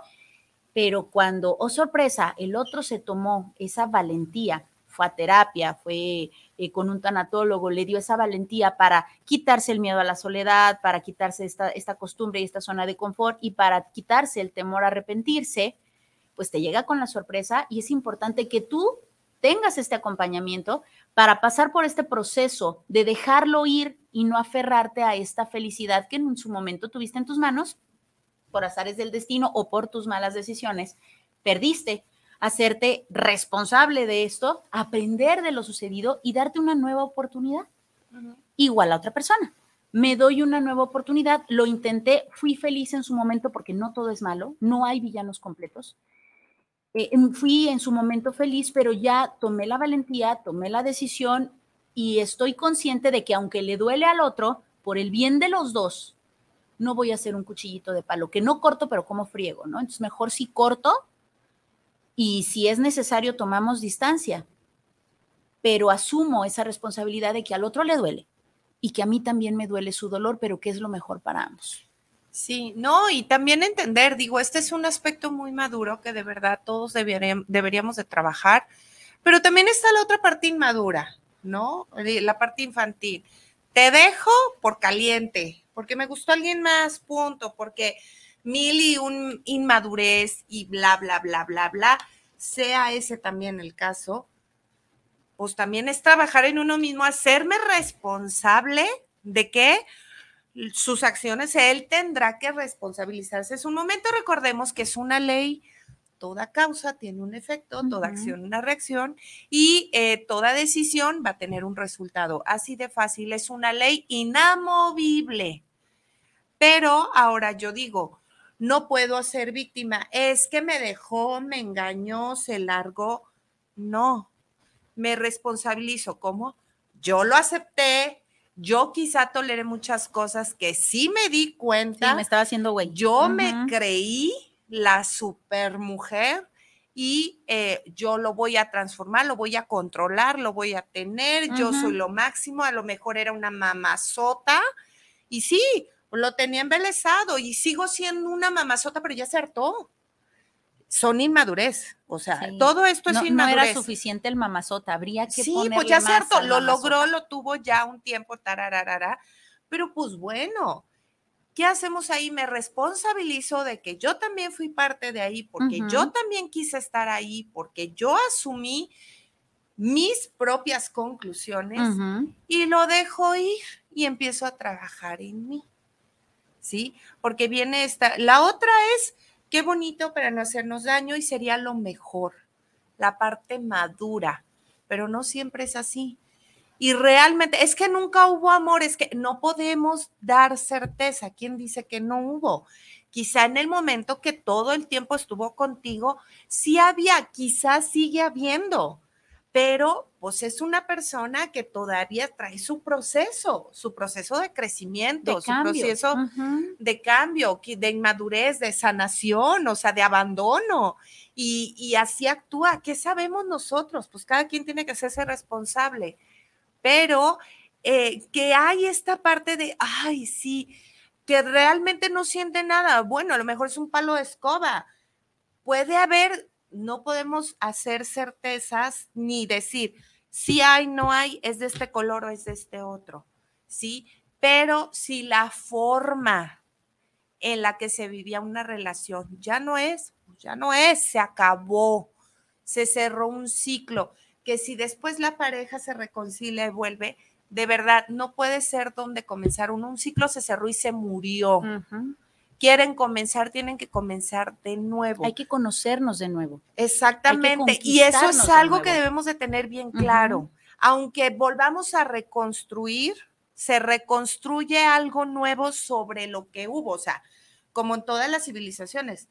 Speaker 3: pero cuando, oh sorpresa, el otro se tomó esa valentía, fue a terapia, fue eh, con un tanatólogo, le dio esa valentía para quitarse el miedo a la soledad, para quitarse esta, esta costumbre y esta zona de confort y para quitarse el temor a arrepentirse, pues te llega con la sorpresa y es importante que tú tengas este acompañamiento para pasar por este proceso de dejarlo ir y no aferrarte a esta felicidad que en su momento tuviste en tus manos por azares del destino o por tus malas decisiones, perdiste. Hacerte responsable de esto, aprender de lo sucedido y darte una nueva oportunidad. Igual a otra persona. Me doy una nueva oportunidad, lo intenté, fui feliz en su momento porque no todo es malo, no hay villanos completos. Eh, fui en su momento feliz, pero ya tomé la valentía, tomé la decisión y estoy consciente de que aunque le duele al otro, por el bien de los dos, no voy a hacer un cuchillito de palo, que no corto, pero como friego, ¿no? Entonces, mejor si corto y si es necesario tomamos distancia, pero asumo esa responsabilidad de que al otro le duele y que a mí también me duele su dolor, pero que es lo mejor para ambos.
Speaker 4: Sí, no, y también entender, digo, este es un aspecto muy maduro que de verdad todos deberíamos, de trabajar, pero también está la otra parte inmadura, ¿no? La parte infantil. Te dejo por caliente, porque me gustó alguien más, punto, porque mil y un inmadurez y bla, bla, bla, bla, bla, sea ese también el caso, pues también es trabajar en uno mismo, hacerme responsable de que sus acciones, él tendrá que responsabilizarse. Es un momento, recordemos que es una ley toda causa tiene un efecto, toda acción una reacción y eh, toda decisión va a tener un resultado. Así de fácil, es una ley inamovible. Pero ahora yo digo, no puedo ser víctima, es que me dejó, me engañó, se largó. No, me responsabilizo. ¿Cómo? Yo lo acepté, yo quizá toleré muchas cosas que sí me di cuenta.
Speaker 3: me estaba haciendo güey.
Speaker 4: Yo me creí la supermujer y eh, yo lo voy a transformar, lo voy a controlar, lo voy a tener, yo soy lo máximo, a lo mejor era una mamazota y sí, lo tenía embelesado y sigo siendo una mamazota, pero ya se hartó. Son inmadurez, o sea, todo esto es inmadurez.
Speaker 3: No era suficiente el mamazota, habría que
Speaker 4: Sí, pues ya hartó, lo logró, lo tuvo ya un tiempo, tarararara, pero pues bueno, ¿Qué hacemos ahí? Me responsabilizo de que yo también fui parte de ahí, porque yo también quise estar ahí, porque yo asumí mis propias conclusiones y lo dejo ir y empiezo a trabajar en mí. ¿Sí? Porque viene esta. La otra es, qué bonito para no hacernos daño y sería lo mejor, la parte madura, pero no siempre es así. Y realmente, es que nunca hubo amor, es que no podemos dar certeza. ¿Quién dice que no hubo? Quizá en el momento que todo el tiempo estuvo contigo, sí había, quizás sigue habiendo, pero pues es una persona que todavía trae su proceso, su proceso de crecimiento, su proceso de cambio, de inmadurez, de sanación, o sea, de abandono. Y, y así actúa. ¿Qué sabemos nosotros? Pues cada quien tiene que hacerse responsable pero eh, que hay esta parte de, ay, sí, que realmente no siente nada. Bueno, a lo mejor es un palo de escoba. Puede haber, no podemos hacer certezas ni decir, si hay, no hay, es de este color o es de este otro, ¿sí? Pero si la forma en la que se vivía una relación ya no es, pues ya no es, se acabó, se cerró un ciclo que si después la pareja se reconcilia y vuelve, de verdad, no puede ser donde comenzar Un ciclo se cerró y se murió. Quieren comenzar, tienen que comenzar de nuevo.
Speaker 3: Hay que conocernos de nuevo.
Speaker 4: Exactamente. Y eso es algo que debemos de tener bien claro. Aunque volvamos a reconstruir, se reconstruye algo nuevo sobre lo que hubo. O sea, como en todas las civilizaciones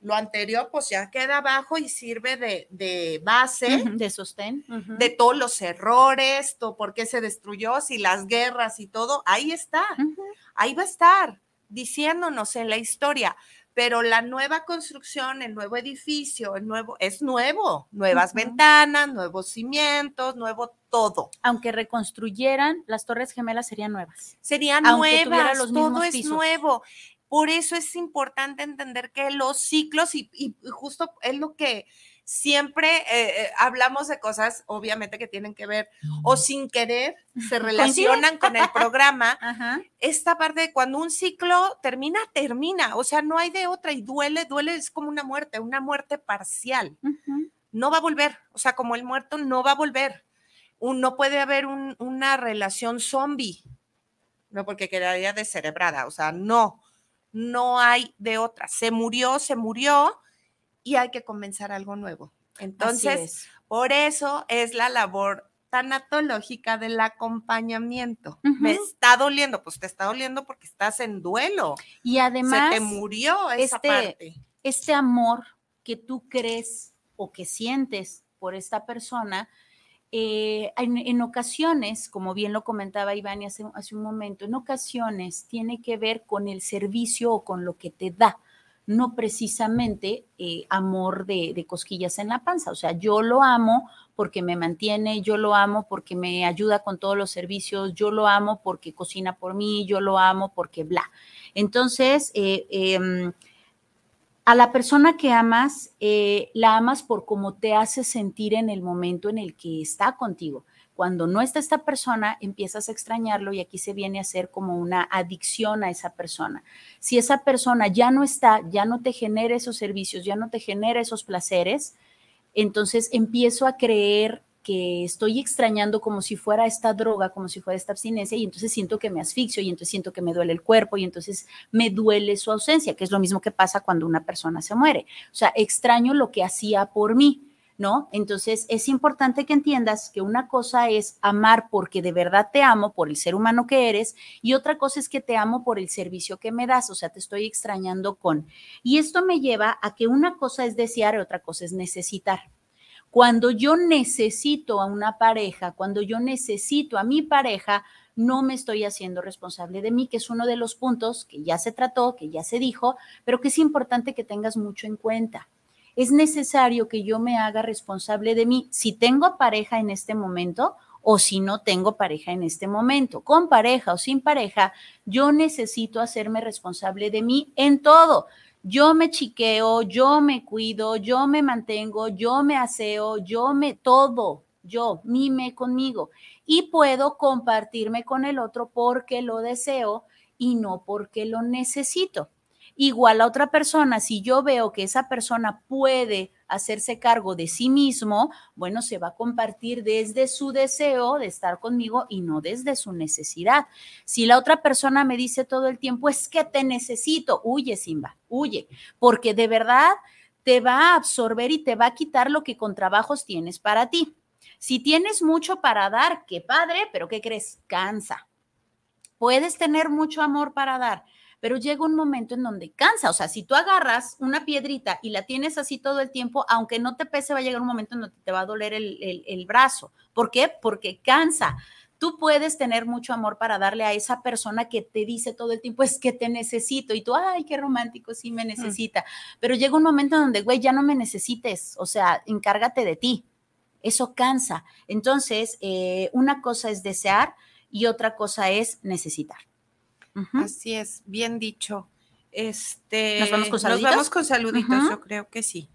Speaker 4: lo anterior pues ya queda abajo y sirve de, base.
Speaker 3: De sostén.
Speaker 4: De todos los errores, todo por qué se destruyó, si las guerras y todo, ahí está. Ahí va a estar diciéndonos en la historia. Pero la nueva construcción, el nuevo edificio, el nuevo, es nuevo, nuevas ventanas, nuevos cimientos, nuevo todo.
Speaker 3: Aunque reconstruyeran, las torres gemelas serían nuevas.
Speaker 4: Serían nuevas, todo es nuevo. Por eso es importante entender que los ciclos, y, justo es lo que siempre eh, eh, hablamos de cosas, obviamente, que tienen que ver o sin querer se [LAUGHS] relacionan con el programa. [LAUGHS] Esta parte de cuando un ciclo termina, termina. O sea, no hay de otra y duele, duele, es como una muerte, una muerte parcial. No va a volver. O sea, como el muerto no va a volver. no puede haber una relación zombie. No, porque quedaría descerebrada. O sea, no no hay de otra. Se murió, se murió y hay que comenzar algo nuevo. Entonces, por eso es la labor tanatológica del acompañamiento. Me está doliendo, pues te está doliendo porque estás en duelo.
Speaker 3: Y además,
Speaker 4: se te murió esa
Speaker 3: este,
Speaker 4: parte.
Speaker 3: Este amor que tú crees o que sientes por esta persona, eh, en, ocasiones, como bien lo comentaba Iván hace, hace un momento, en ocasiones tiene que ver con el servicio o con lo que te da, no precisamente eh, amor de, de, cosquillas en la panza. O sea, yo lo amo porque me mantiene, yo lo amo porque me ayuda con todos los servicios, yo lo amo porque cocina por mí, yo lo amo porque bla. Entonces, eh, em, a la persona que amas, eh, la amas por cómo te hace sentir en el momento en el que está contigo. Cuando no está esta persona, empiezas a extrañarlo y aquí se viene a ser como una adicción a esa persona. Si esa persona ya no está, ya no te genera esos servicios, ya no te genera esos placeres, entonces empiezo a creer que estoy extrañando como si fuera esta droga, como si fuera esta abstinencia, y entonces siento que me asfixio, y entonces siento que me duele el cuerpo, y entonces me duele su ausencia, que es lo mismo que pasa cuando una persona se muere. O sea, extraño lo que hacía por mí. ¿No? Entonces es importante que entiendas que una cosa es amar porque de verdad te amo por el ser humano que eres y otra cosa es que te amo por el servicio que me das, o sea, te estoy extrañando con. Y esto me lleva a que una cosa es desear y otra cosa es necesitar. Cuando yo necesito a una pareja, cuando yo necesito a mi pareja, no me estoy haciendo responsable de mí, que es uno de los puntos que ya se trató, que ya se dijo, pero que es importante que tengas mucho en cuenta. Es necesario que yo me haga responsable de mí si tengo pareja en este momento o si no tengo pareja en este momento. Con pareja o sin pareja, yo necesito hacerme responsable de mí en todo yo me chiqueo, yo me cuido, yo me mantengo, yo me aseo, yo me todo, yo, mime conmigo y puedo compartirme con el otro porque lo deseo y no porque lo necesito. Igual a otra persona, si yo veo que esa persona puede hacerse cargo de sí mismo, bueno, se va a compartir desde su deseo de estar conmigo y no desde su necesidad. Si la otra persona me dice todo el tiempo, es que te necesito, huye, Simba, huye, porque de verdad te va a absorber y te va a quitar lo que con trabajos tienes para ti. Si tienes mucho para dar, qué padre, pero ¿qué crees? Cansa. Puedes tener mucho amor para dar, pero llega un momento en donde cansa. O sea, si tú agarras una piedrita y la tienes así todo el tiempo, aunque no te pese, va a llegar un momento en donde te va a doler el, el brazo. ¿Por qué? Porque cansa. Tú puedes tener mucho amor para darle a esa persona que te dice todo el tiempo, es que te necesito. Y tú, ay, qué romántico, sí me necesita. Pero llega un momento en donde, güey, ya no me necesites. O sea, encárgate de ti. Eso cansa. Entonces, eh, una cosa es desear y otra cosa es necesitar.
Speaker 4: Así es, bien dicho. Este,
Speaker 3: ¿Nos vamos con saluditos?
Speaker 4: Nos vamos con saluditos, yo creo que sí.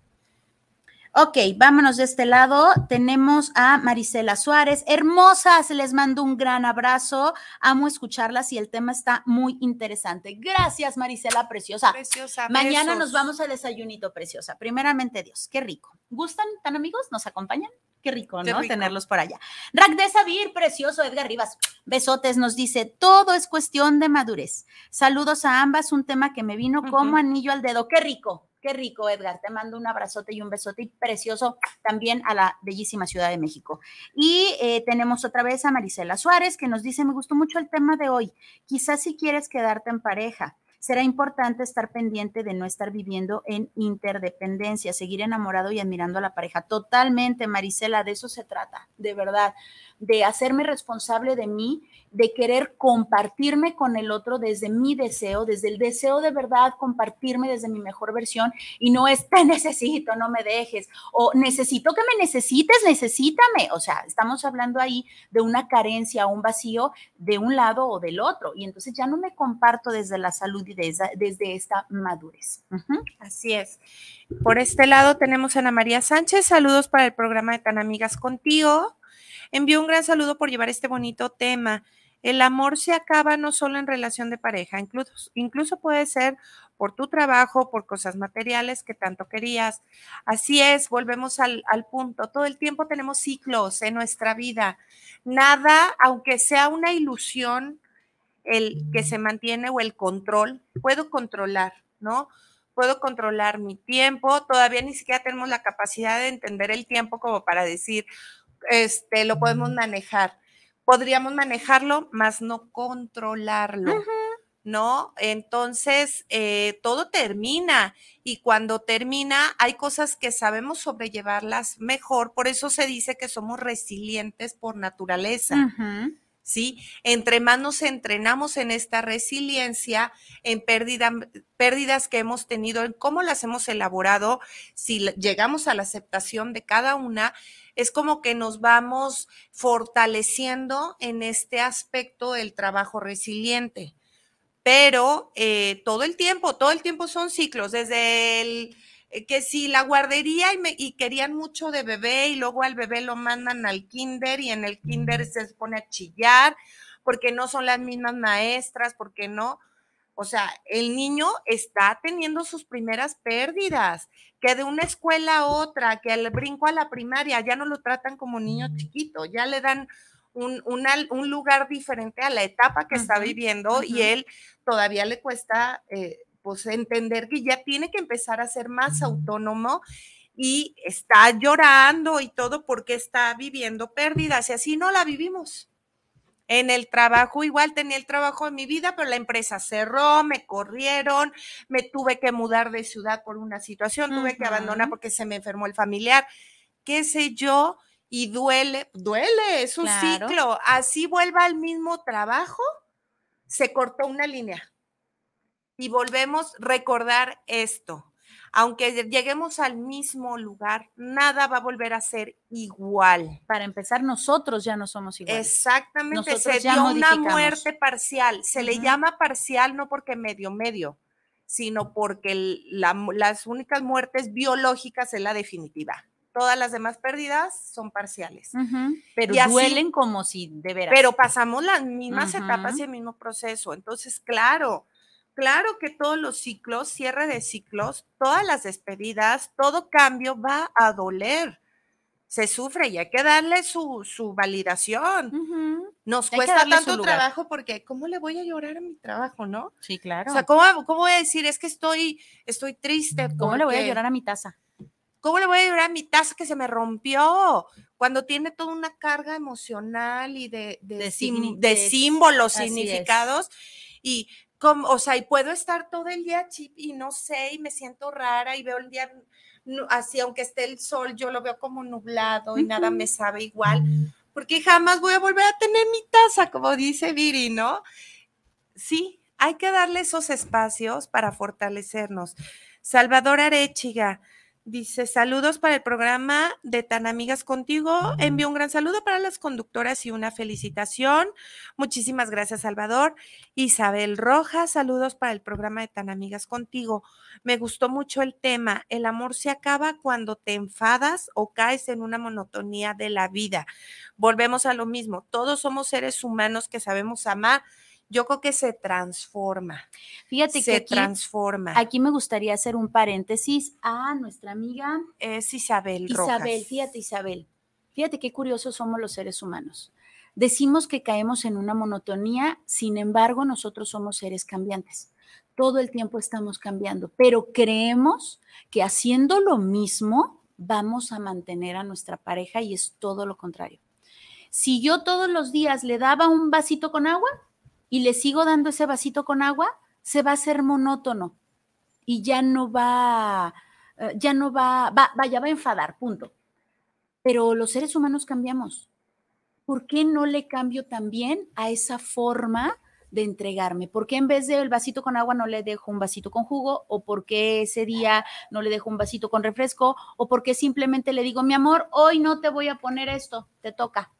Speaker 3: Ok, vámonos de este lado. Tenemos a Marisela Suárez. Hermosas, les mando un gran abrazo. Amo escucharlas y el tema está muy interesante. Gracias, Marisela, preciosa.
Speaker 4: Preciosa.
Speaker 3: Mañana
Speaker 4: besos.
Speaker 3: nos vamos al desayunito, preciosa. Primeramente, Dios, qué rico. ¿Gustan tan amigos? ¿Nos acompañan? Qué rico,
Speaker 4: Qué
Speaker 3: ¿no?
Speaker 4: rico.
Speaker 3: Tenerlos por allá. Rack de Sabir, precioso, Edgar Rivas. Besotes, nos dice, todo es cuestión de madurez. Saludos a ambas, un tema que me vino como anillo al dedo. Qué rico, qué rico, Edgar. Te mando un abrazote y un besote y precioso también a la bellísima Ciudad de México. Y eh, tenemos otra vez a Marisela Suárez que nos dice, me gustó mucho el tema de hoy. Quizás si quieres quedarte en pareja, será importante estar pendiente de no estar viviendo en interdependencia, seguir enamorado y admirando a la pareja. Totalmente, Marisela, de eso se trata, de verdad, de hacerme responsable de mí, de querer compartirme con el otro desde mi deseo, desde el deseo de verdad, compartirme desde mi mejor versión y no es [LAUGHS] te necesito, no me dejes, o necesito que me necesites, necesítame. O sea, estamos hablando ahí de una carencia, un vacío de un lado o del otro. Y entonces ya no me comparto desde la salud y desde, desde esta madurez.
Speaker 4: Así es. Por este lado tenemos a Ana María Sánchez. Saludos para el programa de Tan Amigas Contigo. Envío un gran saludo por llevar este bonito tema. El amor se acaba no solo en relación de pareja, incluso, incluso puede ser por tu trabajo, por cosas materiales que tanto querías. Así es, volvemos al, al punto. Todo el tiempo tenemos ciclos en nuestra vida. Nada, aunque sea una ilusión, el que se mantiene o el control, puedo controlar, ¿no? Puedo controlar mi tiempo, todavía ni siquiera tenemos la capacidad de entender el tiempo como para decir, este, lo podemos manejar. Podríamos manejarlo, más no controlarlo, ¿no? Entonces, eh, todo termina y cuando termina hay cosas que sabemos sobrellevarlas mejor, por eso se dice que somos resilientes por naturaleza. ¿Sí? Entre más nos entrenamos en esta resiliencia, en pérdida- pérdidas que hemos tenido, en cómo las hemos elaborado, si llegamos a la aceptación de cada una, es como que nos vamos fortaleciendo en este aspecto del trabajo resiliente. Pero eh, todo el tiempo, todo el tiempo son ciclos, desde el que si la guardería y, me- y querían mucho de bebé y luego al bebé lo mandan al kinder y en el kinder se pone a chillar porque no son las mismas maestras, porque no. O sea, el niño está teniendo sus primeras pérdidas, que de una escuela a otra, que al brinco a la primaria, ya no lo tratan como niño chiquito, ya le dan un, una- un lugar diferente a la etapa que está viviendo y él todavía le cuesta eh, pues entender que ya tiene que empezar a ser más autónomo y está llorando y todo porque está viviendo pérdidas y así no la vivimos. En el trabajo, igual tenía el trabajo en mi vida, pero la empresa cerró, me corrieron, me tuve que mudar de ciudad por una situación, tuve que abandonar porque se me enfermó el familiar, qué sé yo, y duele, duele, es un
Speaker 3: Claro.
Speaker 4: ciclo. Así vuelva al mismo trabajo, se cortó una línea. Y volvemos a recordar esto. Aunque lleguemos al mismo lugar, nada va a volver a ser igual.
Speaker 3: Para empezar, nosotros ya no somos iguales.
Speaker 4: Exactamente,
Speaker 3: Nosotros
Speaker 4: se dio una muerte parcial. Se le llama parcial no porque medio medio, sino porque el- la mu- las únicas muertes biológicas es la definitiva. todas las demás pérdidas son parciales.
Speaker 3: Pero
Speaker 4: Y así-
Speaker 3: duelen como si de veras.
Speaker 4: Pero pasamos las mismas
Speaker 3: Ujú.
Speaker 4: etapas y el mismo proceso. Entonces, claro, claro que todos los ciclos, cierre de ciclos, todas las despedidas, todo cambio va a doler. Se sufre y hay que darle su, su validación. Nos
Speaker 3: Hay que
Speaker 4: cuesta
Speaker 3: su
Speaker 4: tanto
Speaker 3: lugar.
Speaker 4: trabajo porque ¿cómo le voy a llorar a mi trabajo, no?
Speaker 3: Sí, claro.
Speaker 4: O sea, ¿cómo, cómo voy a decir? Es que estoy, estoy triste.
Speaker 3: ¿Cómo le voy a llorar a mi taza?
Speaker 4: ¿Cómo le voy a llorar a mi taza que se me rompió? Cuando tiene toda una carga emocional y de, de,
Speaker 3: De
Speaker 4: sim-
Speaker 3: signi-
Speaker 4: de
Speaker 3: de-
Speaker 4: símbolos,
Speaker 3: así es.
Speaker 4: significados. Y como, o sea, y puedo estar todo el día chip y no sé, y me siento rara y veo el día así, aunque esté el sol, yo lo veo como nublado y nada me sabe igual, porque jamás voy a volver a tener mi taza, como dice Viri, ¿no? Sí, hay que darle esos espacios para fortalecernos. Salvador Arechiga dice: Saludos para el programa de Tan Amigas Contigo. Envío un gran saludo para las conductoras y una felicitación. Muchísimas gracias, Salvador. Isabel Rojas, saludos para el programa de Tan Amigas Contigo. Me gustó mucho el tema. El amor se acaba cuando te enfadas o caes en una monotonía de la vida. Volvemos a lo mismo. Todos somos seres humanos que sabemos amar. Yo creo que se transforma.
Speaker 3: Fíjate que
Speaker 4: Se
Speaker 3: aquí,
Speaker 4: transforma.
Speaker 3: aquí me gustaría hacer un paréntesis a nuestra amiga
Speaker 4: Es Isabel Rojas.
Speaker 3: Isabel. Fíjate, Isabel. Fíjate qué curiosos somos los seres humanos. Decimos que caemos en una monotonía, sin embargo, nosotros somos seres cambiantes. Todo el tiempo estamos cambiando, pero creemos que haciendo lo mismo vamos a mantener a nuestra pareja y es todo lo contrario. Si yo todos los días le daba un vasito con agua y le sigo dando ese vasito con agua, se va a hacer monótono y ya no va, eh, ya no va, va, vaya, va a enfadar, punto. Pero los seres humanos cambiamos. ¿Por qué no le cambio también a esa forma de entregarme? ¿Por qué en vez del vasito con agua no le dejo un vasito con jugo? ¿O por qué ese día no le dejo un vasito con refresco? ¿O por qué simplemente le digo, mi amor, hoy no te voy a poner esto, te toca?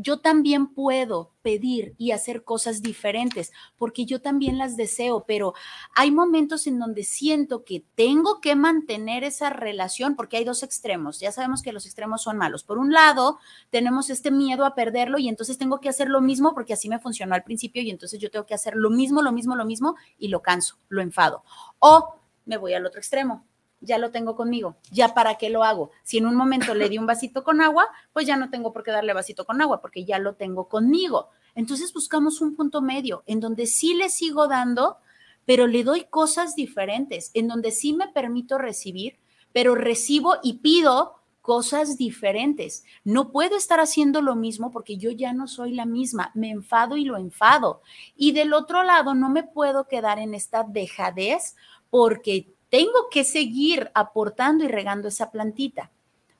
Speaker 3: Yo también puedo pedir y hacer cosas diferentes porque yo también las deseo, pero hay momentos en donde siento que tengo que mantener esa relación porque hay dos extremos. Ya sabemos que los extremos son malos. Por un lado, tenemos este miedo a perderlo y entonces tengo que hacer lo mismo porque así me funcionó al principio y entonces yo tengo que hacer lo mismo, lo mismo, lo mismo y lo canso, lo enfado. O me voy al otro extremo. Ya lo tengo conmigo. ¿Ya para qué lo hago? Si en un momento le di un vasito con agua, pues ya no tengo por qué darle vasito con agua porque ya lo tengo conmigo. Entonces buscamos un punto medio en donde sí le sigo dando, pero le doy cosas diferentes, en donde sí me permito recibir, pero recibo y pido cosas diferentes. No puedo estar haciendo lo mismo porque yo ya no soy la misma, me enfado y lo enfado. Y del otro lado, no me puedo quedar en esta dejadez porque tengo que seguir aportando y regando esa plantita.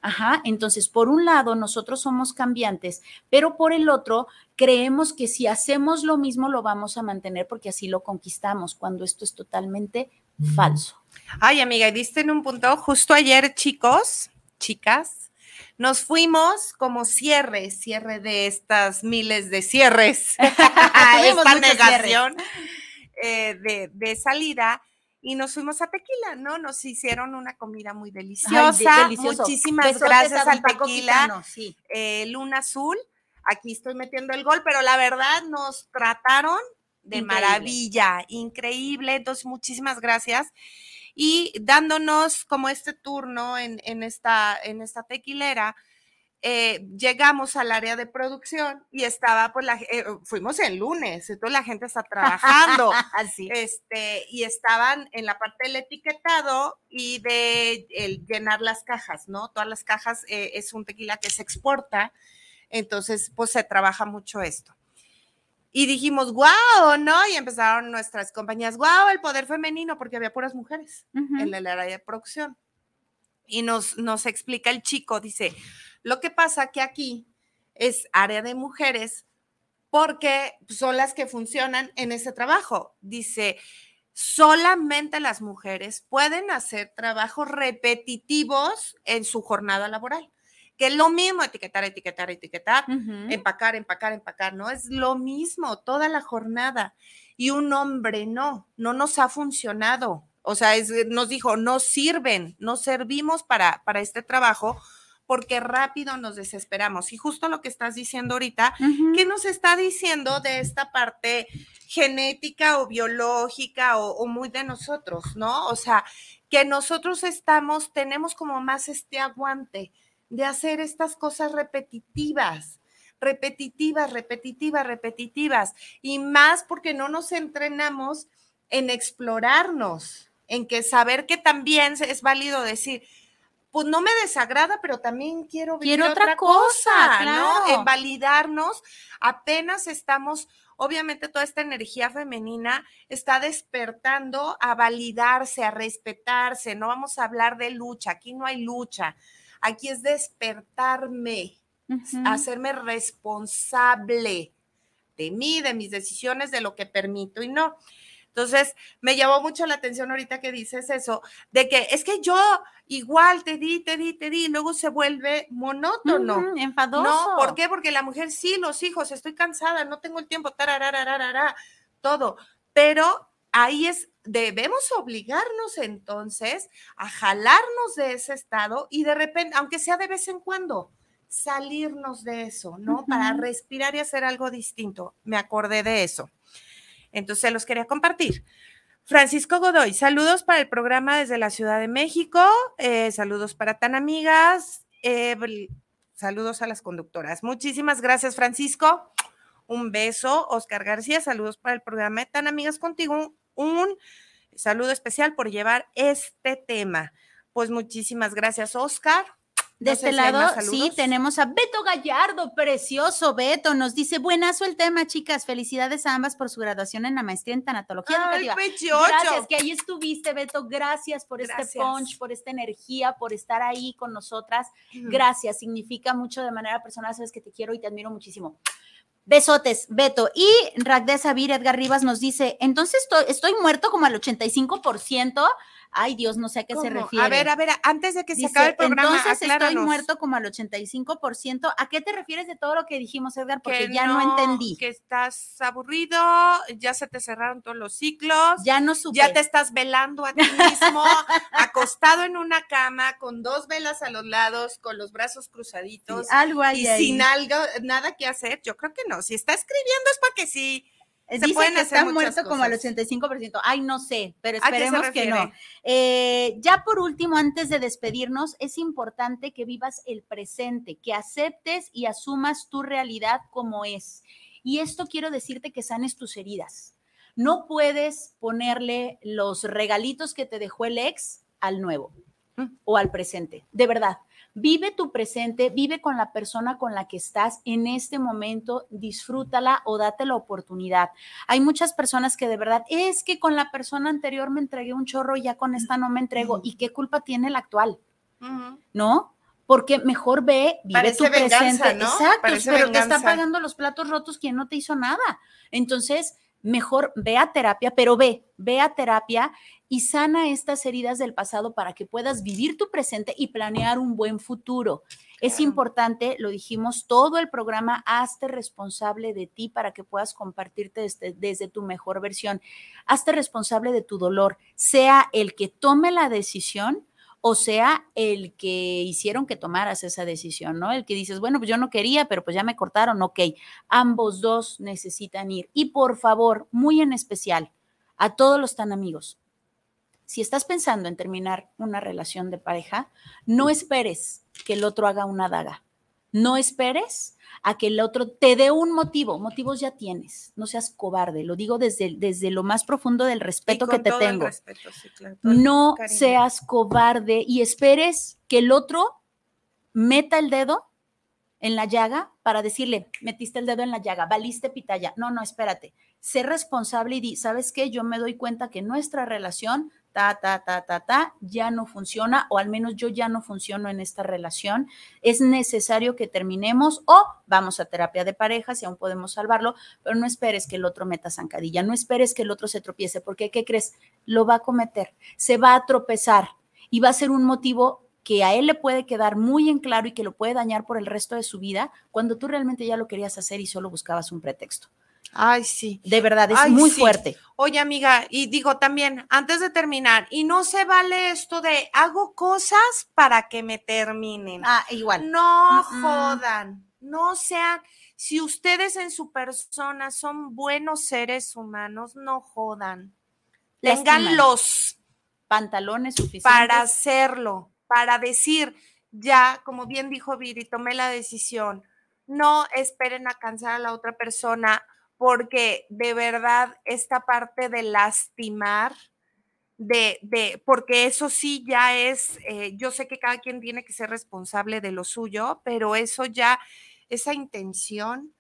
Speaker 3: Ajá, entonces por un lado nosotros somos cambiantes, pero por el otro creemos que si hacemos lo mismo lo vamos a mantener porque así lo conquistamos, cuando esto es totalmente falso.
Speaker 4: Ay, amiga, y diste en un punto. Justo ayer, chicos, chicas, nos fuimos como cierre, cierre de estas miles de cierres, [LAUGHS] [LAUGHS] esta negación eh, de, de salida. Y nos fuimos a tequila, ¿no? Nos hicieron una comida muy deliciosa.
Speaker 3: Ay.
Speaker 4: Muchísimas
Speaker 3: Besotes
Speaker 4: gracias al tequila.
Speaker 3: Sí.
Speaker 4: eh, Luna Azul. Aquí estoy metiendo el gol, pero la verdad nos trataron de
Speaker 3: Increíble.
Speaker 4: maravilla, increíble. Entonces, muchísimas gracias. Y dándonos como este turno en, en esta, en esta tequilera, eh, llegamos al área de producción y estaba, pues, la, eh, fuimos el lunes, entonces la gente está trabajando. [LAUGHS]
Speaker 3: Así.
Speaker 4: este, y estaban en la parte del etiquetado y de el llenar las cajas, ¿no? Todas las cajas eh, es un tequila que se exporta, entonces pues se trabaja mucho esto. Y dijimos, wow, ¿no? Y empezaron nuestras compañías, wow, el poder femenino, porque había puras mujeres
Speaker 3: Ujú.
Speaker 4: en el área de producción. Y nos, nos explica el chico, dice, lo que pasa que aquí es área de mujeres porque son las que funcionan en ese trabajo. Dice, solamente las mujeres pueden hacer trabajos repetitivos en su jornada laboral, que es lo mismo etiquetar, etiquetar, etiquetar, empacar, empacar, empacar, ¿no? Es lo mismo toda la jornada. Y un hombre no, no nos ha funcionado. O sea, nos dijo, no sirven, no servimos para, para este trabajo porque rápido nos desesperamos. Y justo lo que estás diciendo ahorita, ¿qué nos está diciendo de esta parte genética o biológica o, muy de nosotros, ¿no? O sea, que nosotros estamos, tenemos como más este aguante de hacer estas cosas repetitivas repetitivas, repetitivas, repetitivas, y más porque no nos entrenamos en explorarnos, en que saber que también es válido decir, pues no me desagrada, pero también quiero
Speaker 3: vivir otra, cosa,
Speaker 4: ¿no? En validarnos, apenas estamos, obviamente toda esta energía femenina está despertando a validarse, a respetarse, no vamos a hablar de lucha, aquí no hay lucha, aquí es despertarme, hacerme responsable de mí, de mis decisiones, de lo que permito y no. Entonces, me llamó mucho la atención ahorita que dices eso, de que es que yo igual te di, te di, te di, y luego se vuelve monótono.
Speaker 3: enfadoso.
Speaker 4: No, ¿por qué? Porque la mujer, sí, los hijos, estoy cansada, no tengo el tiempo, tararararara, todo. Pero ahí es, debemos obligarnos entonces a jalarnos de ese estado y de repente, aunque sea de vez en cuando, salirnos de eso, ¿no? Para respirar y hacer algo distinto. Me acordé de eso. Entonces los quería compartir. Francisco Godoy, saludos para el programa desde la Ciudad de México, eh, saludos para tan amigas, saludos a las conductoras. Muchísimas gracias, Francisco. Un beso, Oscar García, saludos para el programa de Tan Amigas Contigo. Un, saludo especial por llevar este tema. Pues muchísimas gracias, Oscar.
Speaker 3: De este lado, sí, tenemos a Beto Gallardo, precioso Beto, nos dice, buenazo el tema, chicas, felicidades a ambas por su graduación en la maestría en tanatología
Speaker 4: Ay,
Speaker 3: educativa. Gracias, que ahí estuviste, Beto, gracias por este punch, por esta energía, por estar ahí con nosotras, gracias, significa mucho de manera personal, sabes que te quiero y te admiro muchísimo. Besotes, Beto. Y Ragde Sabir, Edgar Rivas nos dice, entonces estoy, estoy muerto como al 85%. Ay, Dios, no sé a qué se refiere.
Speaker 4: A ver, a ver, antes de que se acabe el programa,
Speaker 3: entonces estoy muerto como al 85%. ¿A qué te refieres de todo lo que dijimos, Edgar? Porque ya no, entendí.
Speaker 4: Que estás aburrido, ya se te cerraron todos los ciclos.
Speaker 3: Ya no supe.
Speaker 4: Ya te estás velando a ti mismo, [LAUGHS] acostado en una cama, con dos velas a los lados, con los brazos cruzaditos.
Speaker 3: algo ahí.
Speaker 4: Y sin algo, nada que hacer. Yo creo que no. Si está escribiendo es porque sí
Speaker 3: Dice que está muerto como al 85%. Ay, no sé, pero esperemos que no. Eh, ya por último, antes de despedirnos, es importante que vivas el presente, que aceptes y asumas tu realidad como es. Y esto quiero decirte que sanes tus heridas. No puedes ponerle los regalitos que te dejó el ex al nuevo mm. o al presente. De verdad, Vive tu presente, vive con la persona con la que estás en este momento, disfrútala o date la oportunidad. Hay muchas personas que de verdad, es que con la persona anterior me entregué un chorro y ya con esta no me entrego. ¿Y qué culpa tiene la actual? ¿No? Porque mejor ve, vive tu presente. Exacto, pero te está pagando los platos rotos quien no te hizo nada. Entonces, mejor ve a terapia, pero ve, ve a terapia y sana estas heridas del pasado para que puedas vivir tu presente y planear un buen futuro. Es importante, lo dijimos, todo el programa, hazte responsable de ti para que puedas compartirte desde, desde, tu mejor versión. Hazte responsable de tu dolor, sea el que tome la decisión o sea el que hicieron que tomaras esa decisión, ¿no? El que dices, bueno, pues yo no quería, pero pues ya me cortaron, ok. Ambos dos necesitan ir. Y por favor, muy en especial, a todos los tan amigos, si estás pensando en terminar una relación de pareja, no esperes que el otro haga una daga. No esperes a que el otro te dé un motivo. Motivos ya tienes. No seas cobarde. Lo digo desde, desde lo más profundo del respeto que te tengo. no seas cobarde y esperes que el otro meta el dedo en la llaga para decirle, metiste el dedo en la llaga, valiste pitaya. No, no, espérate. Sé responsable y di, ¿sabes qué? Yo me doy cuenta que nuestra relación ta, ta, ta, ta, ta, ya no funciona o al menos yo ya no funciono en esta relación. Es necesario que terminemos o vamos a terapia de pareja si aún podemos salvarlo, pero no esperes que el otro meta zancadilla, no esperes que el otro se tropiece, porque ¿qué crees? Lo va a cometer, se va a tropezar y va a ser un motivo que a él le puede quedar muy en claro y que lo puede dañar por el resto de su vida cuando tú realmente ya lo querías hacer y solo buscabas un pretexto.
Speaker 4: Ay, sí.
Speaker 3: De verdad, es muy fuerte.
Speaker 4: Oye, amiga, y digo también, antes de terminar, y no se vale esto de hago cosas para que me terminen.
Speaker 3: Ah, igual.
Speaker 4: No
Speaker 3: Mm, mm.
Speaker 4: jodan, no sean, si ustedes en su persona son buenos seres humanos, no jodan. Tengan los
Speaker 3: Pantalones suficientes.
Speaker 4: para hacerlo, para decir, ya, como bien dijo Viri, tomé la decisión. No esperen a cansar a la otra persona, porque de verdad esta parte de lastimar, de, de, porque eso sí ya es, eh, yo sé que cada quien tiene que ser responsable de lo suyo, pero eso ya, esa intención,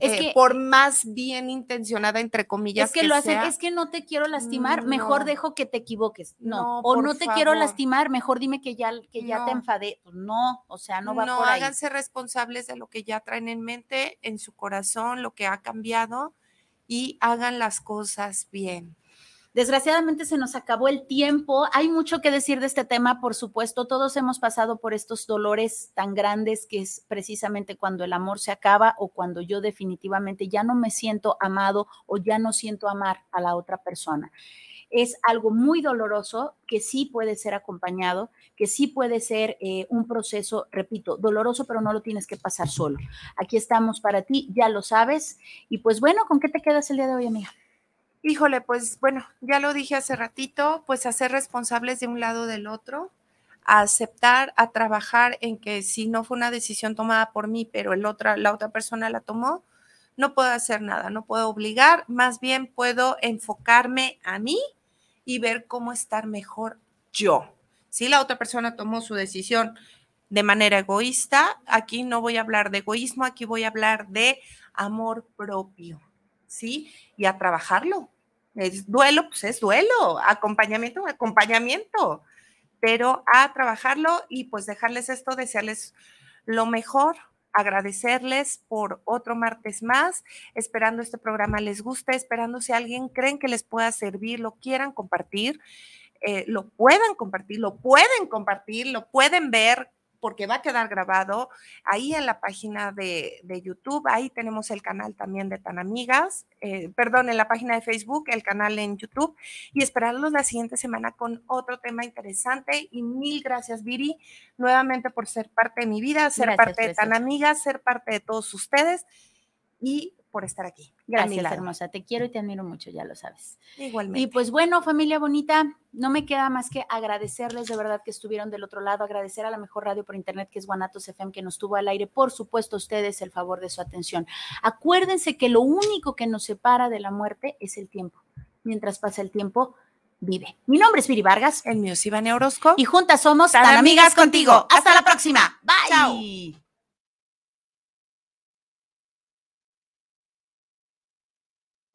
Speaker 3: Es
Speaker 4: eh,
Speaker 3: que-
Speaker 4: por más bien intencionada, entre comillas,
Speaker 3: Es que, lo hacen, es que no te quiero lastimar, mejor
Speaker 4: No.
Speaker 3: dejo que te equivoques. No,
Speaker 4: No,
Speaker 3: o no te quiero lastimar, mejor dime que ya, que ya te
Speaker 4: No.
Speaker 3: enfadé. Pues no, o sea, no va
Speaker 4: no
Speaker 3: por ahí.
Speaker 4: háganse responsables de lo que ya traen en mente, en su corazón, lo que ha cambiado y hagan las cosas bien.
Speaker 3: Desgraciadamente se nos acabó el tiempo. Hay mucho que decir de este tema, por supuesto. Todos hemos pasado por estos dolores tan grandes que es precisamente cuando el amor se acaba o cuando yo definitivamente ya no me siento amado o ya no siento amar a la otra persona. Es algo muy doloroso que sí puede ser acompañado, que sí puede ser eh, un proceso, repito, doloroso, pero no lo tienes que pasar solo. Aquí estamos para ti, ya lo sabes. Y pues bueno, ¿con qué te quedas el día de hoy, amiga?
Speaker 4: Híjole, pues bueno, ya lo dije hace ratito, pues a ser responsables de un lado del otro, a aceptar, a trabajar en que si no fue una decisión tomada por mí, pero el otra, la otra persona la tomó, no puedo hacer nada, no puedo obligar, más bien puedo enfocarme a mí y ver cómo estar mejor yo. Si la otra persona tomó su decisión de manera egoísta, aquí no voy a hablar de egoísmo, aquí voy a hablar de amor propio, ¿sí? Y a trabajarlo. Es duelo, pues es duelo, acompañamiento, acompañamiento, pero a trabajarlo y pues dejarles esto, desearles lo mejor, agradecerles por otro martes más, esperando este programa les guste, esperando si alguien creen que les pueda servir, lo quieran compartir, eh, lo puedan compartir, lo pueden compartir, lo pueden ver porque va a quedar grabado ahí en la página de, de YouTube, ahí tenemos el canal también de Tan Amigas, eh, perdón, en la página de Facebook, el canal en YouTube, y esperarlos la siguiente semana con otro tema interesante. Y mil gracias, Viri, nuevamente por ser parte de mi vida, ser
Speaker 3: Gracias,
Speaker 4: parte de Tan. Amigas, ser parte de todos ustedes y por estar aquí.
Speaker 3: Gracias, hermosa. Te quiero y te admiro mucho, ya lo sabes.
Speaker 4: Igualmente.
Speaker 3: Y pues bueno, familia bonita, no me queda más que agradecerles de verdad que estuvieron del otro lado, agradecer a la mejor radio por internet que es Guanatos FM que nos tuvo al aire, por supuesto a ustedes el favor de su atención. Acuérdense que lo único que nos separa de la muerte es el tiempo. Mientras pasa el tiempo, vive. Mi nombre es Viri Vargas
Speaker 4: el mío es Ivane Orozco.
Speaker 3: y juntas somos
Speaker 4: Tan
Speaker 3: tan amigas
Speaker 4: amigas
Speaker 3: contigo.
Speaker 4: contigo.
Speaker 3: Hasta la próxima. Bye.
Speaker 4: Chao.